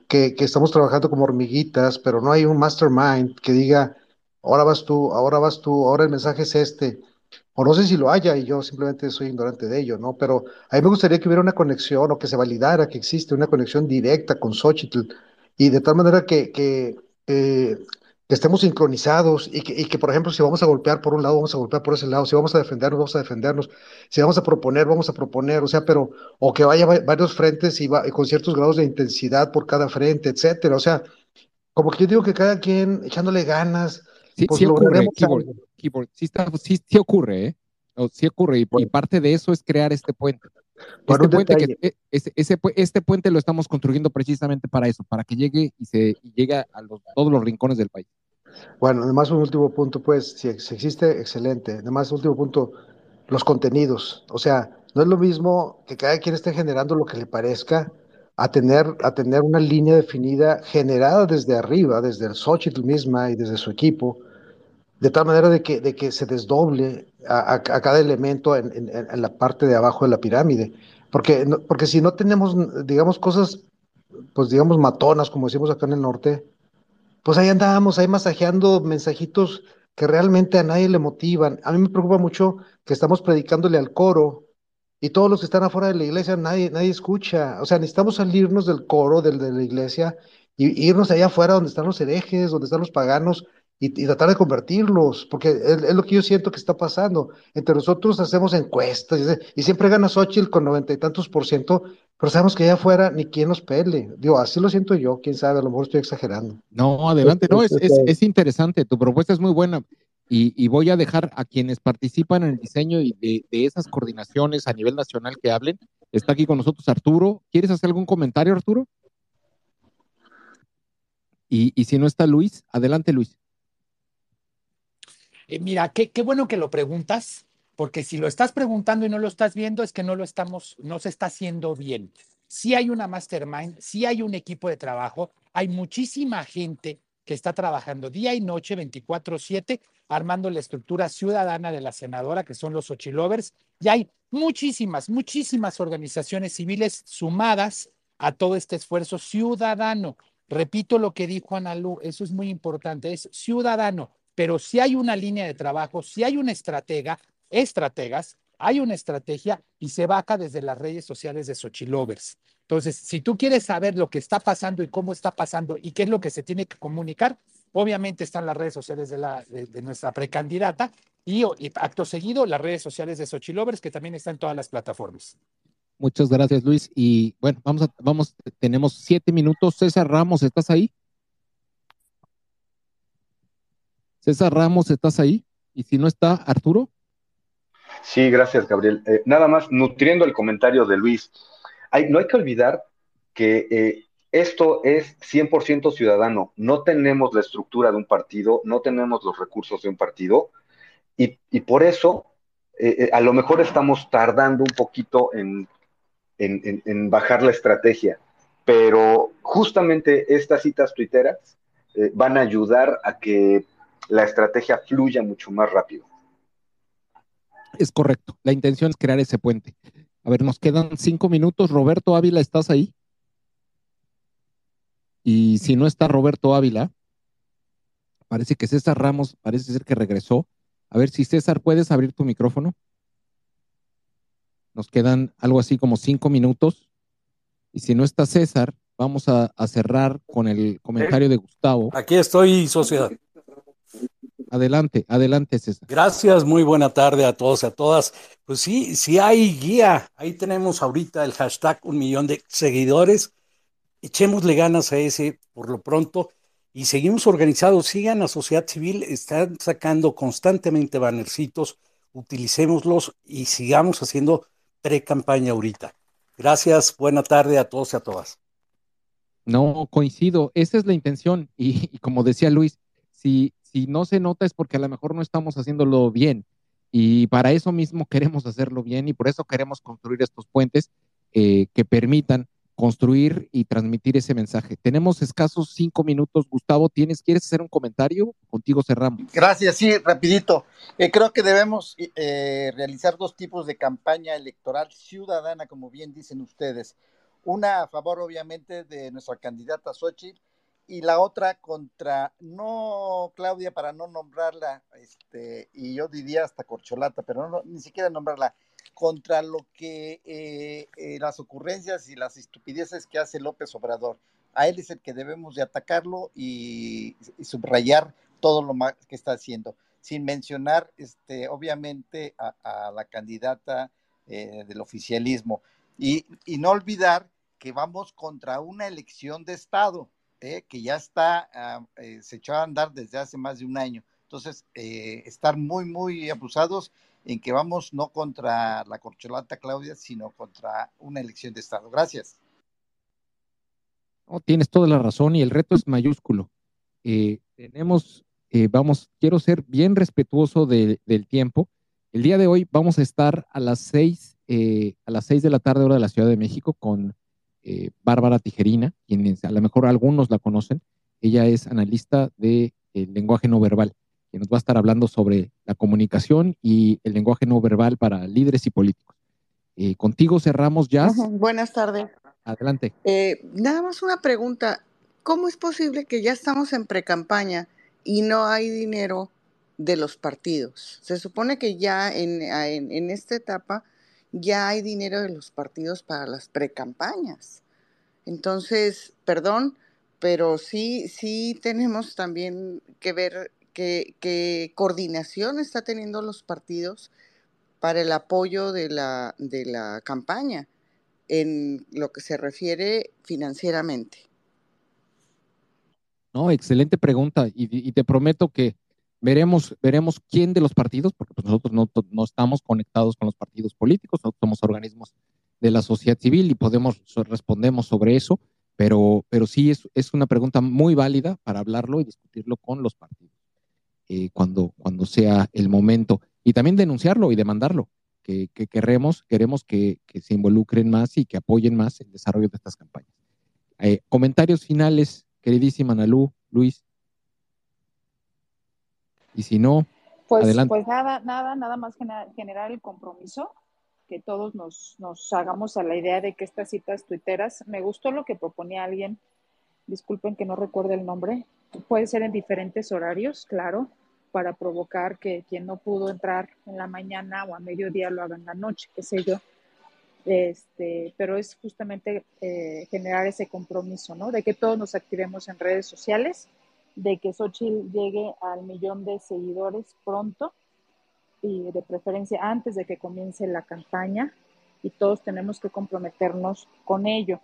que, estamos trabajando como hormiguitas, pero no hay un mastermind que diga, ahora vas tú, ahora vas tú, ahora el mensaje es este. O no sé si lo haya y yo simplemente soy ignorante de ello, ¿no? Pero a mí me gustaría que hubiera una conexión o que se validara que existe una conexión directa con Xochitl y de tal manera que, que, que- que estemos sincronizados y que, y que, por ejemplo, si vamos a golpear por un lado, vamos a golpear por ese lado, si vamos a defendernos, vamos a defendernos, si vamos a proponer, vamos a proponer, o sea, pero, o que vaya va- varios frentes y, va- y con ciertos grados de intensidad por cada frente, etcétera, o sea, como que yo digo que cada quien echándole ganas, Sí, pues sí ocurre, Keyboard. Keyboard. Sí, está, sí, sí ocurre, ¿eh? O sí ocurre, y, y parte de eso es crear este puente. Este puente, que, e- ese, ese pu- este puente lo estamos construyendo precisamente para eso, para que llegue y se y llegue a los- todos los rincones del país. Bueno, además un último punto, pues, si, ex- existe, excelente. Además, último punto, los contenidos. O sea, no es lo mismo que cada quien esté generando lo que le parezca a tener, a tener una línea definida generada desde arriba, desde el Xochitl misma y desde su equipo, de tal manera de que, de que se desdoble a, cada elemento en, en- en la parte de abajo de la pirámide. Porque, porque si no tenemos, digamos, cosas, pues digamos, matonas, como decimos acá en el norte, pues ahí andábamos, ahí masajeando mensajitos que realmente a nadie le motivan. A mí me preocupa mucho que estamos predicándole al coro y todos los que están afuera de la iglesia, nadie, nadie escucha. O sea, necesitamos salirnos del coro del, de la iglesia y, y irnos allá afuera donde están los herejes, donde están los paganos y, tratar de convertirlos, porque es, lo que yo siento que está pasando. Entre nosotros hacemos encuestas y, siempre gana Xochitl con noventa y tantos por ciento, pero sabemos que allá afuera ni quien nos pele. Digo, así lo siento yo, quién sabe, a lo mejor estoy exagerando. No, adelante, no, es, es, es interesante, tu propuesta es muy buena y, voy a dejar a quienes participan en el diseño y de, esas coordinaciones a nivel nacional que hablen. Está aquí con nosotros Arturo. ¿Quieres hacer algún comentario, Arturo? Y si no está Luis, adelante Luis. Eh, mira, qué, qué bueno que lo preguntas, porque si lo estás preguntando y no lo estás viendo, es que no lo estamos, no se está haciendo bien. Sí hay una mastermind, sí hay un equipo de trabajo, hay muchísima gente que está trabajando día y noche, 24/7, armando la estructura ciudadana de la senadora, que son los Ochilovers, y hay muchísimas, muchísimas organizaciones civiles sumadas a todo este esfuerzo ciudadano. Repito lo que dijo Analu, eso es muy importante, es ciudadano, pero si hay una línea de trabajo, si hay una estratega, estrategas, hay una estrategia y se vaca desde las redes sociales de Xochilovers. Entonces, si tú quieres saber lo que está pasando y cómo está pasando y qué es lo que se tiene que comunicar, obviamente están las redes sociales de, la, de, nuestra precandidata y, y, acto seguido las redes sociales de Xochilovers, que también están en todas las plataformas. Muchas gracias, Luis. Y bueno, vamos a, vamos, tenemos siete minutos. César Ramos, ¿estás ahí? César Ramos, ¿estás ahí? Y si no está, Arturo. Sí, gracias, Gabriel. Eh, nada más, nutriendo el comentario de Luis, no hay que olvidar que eh, esto es 100% ciudadano. No tenemos la estructura de un partido, no tenemos los recursos de un partido, y, por eso eh, a lo mejor estamos tardando un poquito en, en, bajar la estrategia, pero justamente estas citas tuiteras van a ayudar a que la estrategia fluya mucho más rápido. Es correcto. La intención es crear ese puente. A ver, nos quedan cinco minutos. Roberto Ávila, ¿estás ahí? Y si no está Roberto Ávila, Parece que César Ramos, parece ser que regresó. A ver si César, ¿puedes abrir tu micrófono? Nos quedan algo así como cinco minutos. Y si no está César, vamos a, a cerrar con el comentario de Gustavo. Aquí estoy, sociedad. Adelante, adelante, César. Gracias, muy buena tarde a todos y a todas. Pues sí, sí hay guía. Ahí tenemos ahorita el hashtag un millón de seguidores. Echémosle ganas a ese por lo pronto y seguimos organizados. Sigan la sociedad civil, están sacando constantemente bannercitos, utilicémoslos y sigamos haciendo pre-campaña ahorita. Gracias, buena tarde a todos y a todas. No, coincido, esa es la intención y, y como decía Luis, si, si no se nota es porque a lo mejor no estamos haciéndolo bien. Y para eso mismo queremos hacerlo bien y por eso queremos construir estos puentes eh, que permitan construir y transmitir ese mensaje. Tenemos escasos cinco minutos. Gustavo, ¿tienes, ¿quieres hacer un comentario? Contigo cerramos. Gracias, sí, rapidito. Eh, creo que debemos eh, realizar dos tipos de campaña electoral ciudadana, como bien dicen ustedes. Una a favor, obviamente, de nuestra candidata Xochitl y la otra contra, no Claudia, para no nombrarla, este, y yo diría hasta Corcholata, pero no, ni siquiera nombrarla, contra lo que eh, eh, las ocurrencias y las estupideces que hace López Obrador. A él es el que debemos de atacarlo y, subrayar todo lo que está haciendo, sin mencionar, este, obviamente, a, a la candidata eh, del oficialismo. Y, y no olvidar que vamos contra una elección de Estado eh, que ya está, uh, eh, se echó a andar desde hace más de un año. Entonces, eh, estar muy, muy abusados en que vamos no contra la corcholata Claudia, sino contra una elección de Estado. Gracias. No, tienes toda la razón y el reto es mayúsculo. Tenemos, vamos, quiero ser bien respetuoso de, del tiempo. El día de hoy vamos a estar a las seis, a las seis de la tarde hora de la Ciudad de México con eh, Bárbara Tijerina, quienes a lo mejor algunos la conocen. Ella es analista de eh, lenguaje no verbal, que nos va a estar hablando sobre la comunicación y el lenguaje no verbal para líderes y políticos. Eh, contigo cerramos ya. Buenas tardes. Adelante. Eh, nada más una pregunta. ¿Cómo es posible que ya estamos en precampaña y no hay dinero de los partidos? Se supone que ya en, en, en esta etapa ya hay dinero de los partidos para las precampañas. Entonces, perdón, pero sí, sí tenemos también que ver qué, coordinación está teniendo los partidos para el apoyo de la, de la campaña en lo que se refiere financieramente. No, excelente pregunta y te prometo que veremos, veremos quién de los partidos, porque pues nosotros no, no, estamos conectados con los partidos políticos, nosotros somos organismos de la sociedad civil y podemos, respondemos sobre eso, pero, pero sí es, es una pregunta muy válida para hablarlo y discutirlo con los partidos eh, cuando, cuando sea el momento y también denunciarlo y demandarlo, que, que queremos, queremos que, que, se involucren más y que apoyen más el desarrollo de estas campañas. Eh, comentarios finales, queridísima Analú, Luis. Y si no, pues, adelante. Pues nada, nada, nada más generar el compromiso, que todos nos, nos hagamos a la idea de que estas citas tuiteras, me gustó lo que proponía alguien, disculpen que no recuerde el nombre, puede ser en diferentes horarios, claro, para provocar que quien no pudo entrar en la mañana o a mediodía lo haga en la noche, qué sé yo. Este, pero es justamente eh, generar ese compromiso, ¿no? De que todos nos activemos en redes sociales, de que Xochitl llegue al millón de seguidores pronto y de preferencia antes de que comience la campaña y todos tenemos que comprometernos con ello.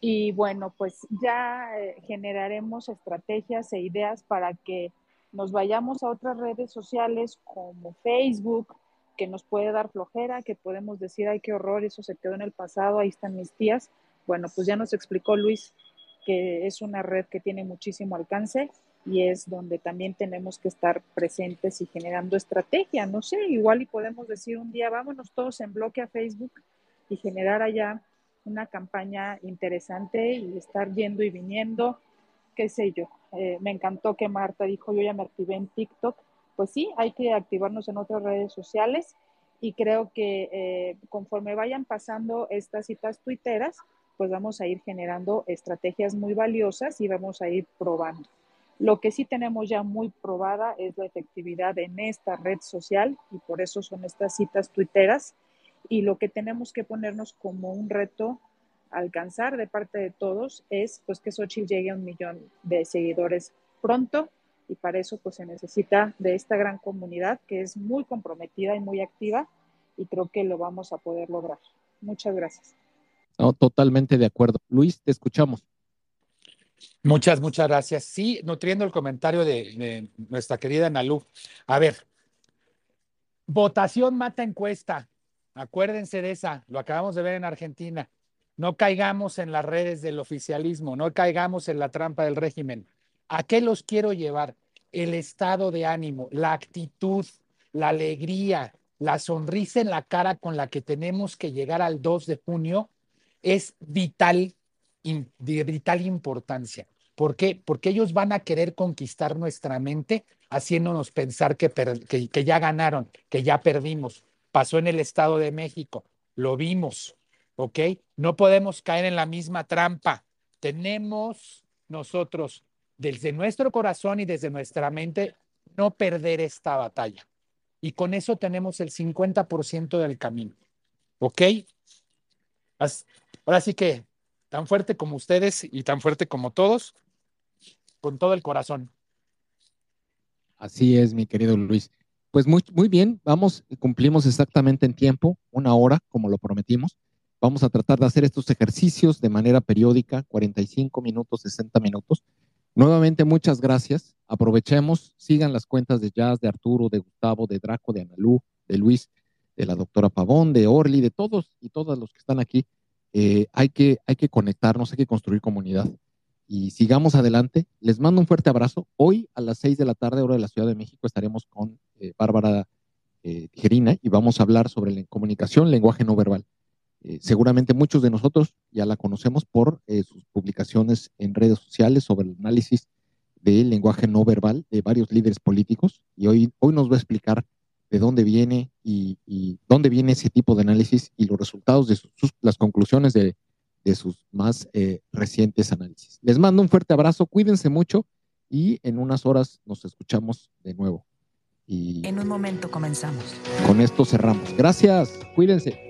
Y bueno, pues ya eh, generaremos estrategias e ideas para que nos vayamos a otras redes sociales como Facebook, que nos puede dar flojera, que podemos decir, ay, qué horror, eso se quedó en el pasado, ahí están mis tías. Bueno, pues ya nos explicó Luis es una red que tiene muchísimo alcance y es donde también tenemos que estar presentes y generando estrategia. No sé, igual y podemos decir un día, vámonos todos en bloque a Facebook y generar allá una campaña interesante y estar yendo y viniendo, qué sé yo. Eh, me encantó que Marta dijo, yo ya me activé en TikTok. Pues sí, hay que activarnos en otras redes sociales y creo que eh, conforme vayan pasando estas citas tuiteras, pues vamos a ir generando estrategias muy valiosas y vamos a ir probando. Lo que sí tenemos ya muy probada es la efectividad en esta red social y por eso son estas citas tuiteras. Y lo que tenemos que ponernos como un reto alcanzar de parte de todos es pues que Xochitl llegue a un millón de seguidores pronto y para eso pues se necesita de esta gran comunidad que es muy comprometida y muy activa y creo que lo vamos a poder lograr. Muchas gracias. No, totalmente de acuerdo. Luis, te escuchamos. Muchas, muchas gracias. Sí, nutriendo el comentario de, nuestra querida Nalú. A ver, votación mata encuesta. Acuérdense de esa, lo acabamos de ver en Argentina. No caigamos en las redes del oficialismo, no caigamos en la trampa del régimen. ¿A qué los quiero llevar? El estado de ánimo, la actitud, la alegría, la sonrisa en la cara con la que tenemos que llegar al 2 de junio es vital, de vital importancia. ¿Por qué? Porque ellos van a querer conquistar nuestra mente haciéndonos pensar que, que, que ya ganaron, que ya perdimos. Pasó en el Estado de México, lo vimos, ¿ok? No podemos caer en la misma trampa. Tenemos nosotros, desde nuestro corazón y desde nuestra mente, no perder esta batalla. Y con eso tenemos el 50% del camino, ¿ok? Ahora sí que tan fuerte como ustedes y tan fuerte como todos, con todo el corazón. Así es, mi querido Luis. Pues muy, muy bien, vamos, cumplimos exactamente en tiempo, una hora, como lo prometimos. Vamos a tratar de hacer estos ejercicios de manera periódica, 45 minutos, 60 minutos. Nuevamente, muchas gracias. Aprovechemos, sigan las cuentas de Jazz, de Arturo, de Gustavo, de Draco, de Analú, de Luis, de la doctora Pavón, de Orly, de todos y todas los que están aquí. Eh, hay, que, hay que conectarnos, hay que construir comunidad y sigamos adelante. Les mando un fuerte abrazo. Hoy a las 6 de la tarde, hora de la Ciudad de México, estaremos con eh, Bárbara eh, Tijerina y vamos a hablar sobre la comunicación, lenguaje no verbal. Eh, seguramente muchos de nosotros ya la conocemos por eh, sus publicaciones en redes sociales sobre el análisis del lenguaje no verbal de varios líderes políticos y hoy, hoy nos va a explicar de dónde viene y, y dónde viene ese tipo de análisis y los resultados de sus, las conclusiones de, de sus más eh, recientes análisis. Les mando un fuerte abrazo, cuídense mucho y en unas horas nos escuchamos de nuevo. Y en un momento comenzamos. Con esto cerramos. Gracias, cuídense.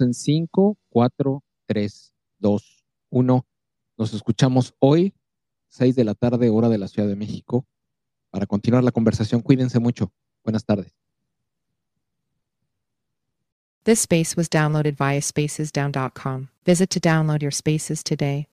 En 5, 4, 3, 2, 1. Nos escuchamos hoy, 6 de la tarde, hora de la Ciudad de México, para continuar la conversación. Cuídense mucho. Buenas tardes. This space was downloaded via spacesdown.com. Visit to download your spaces today.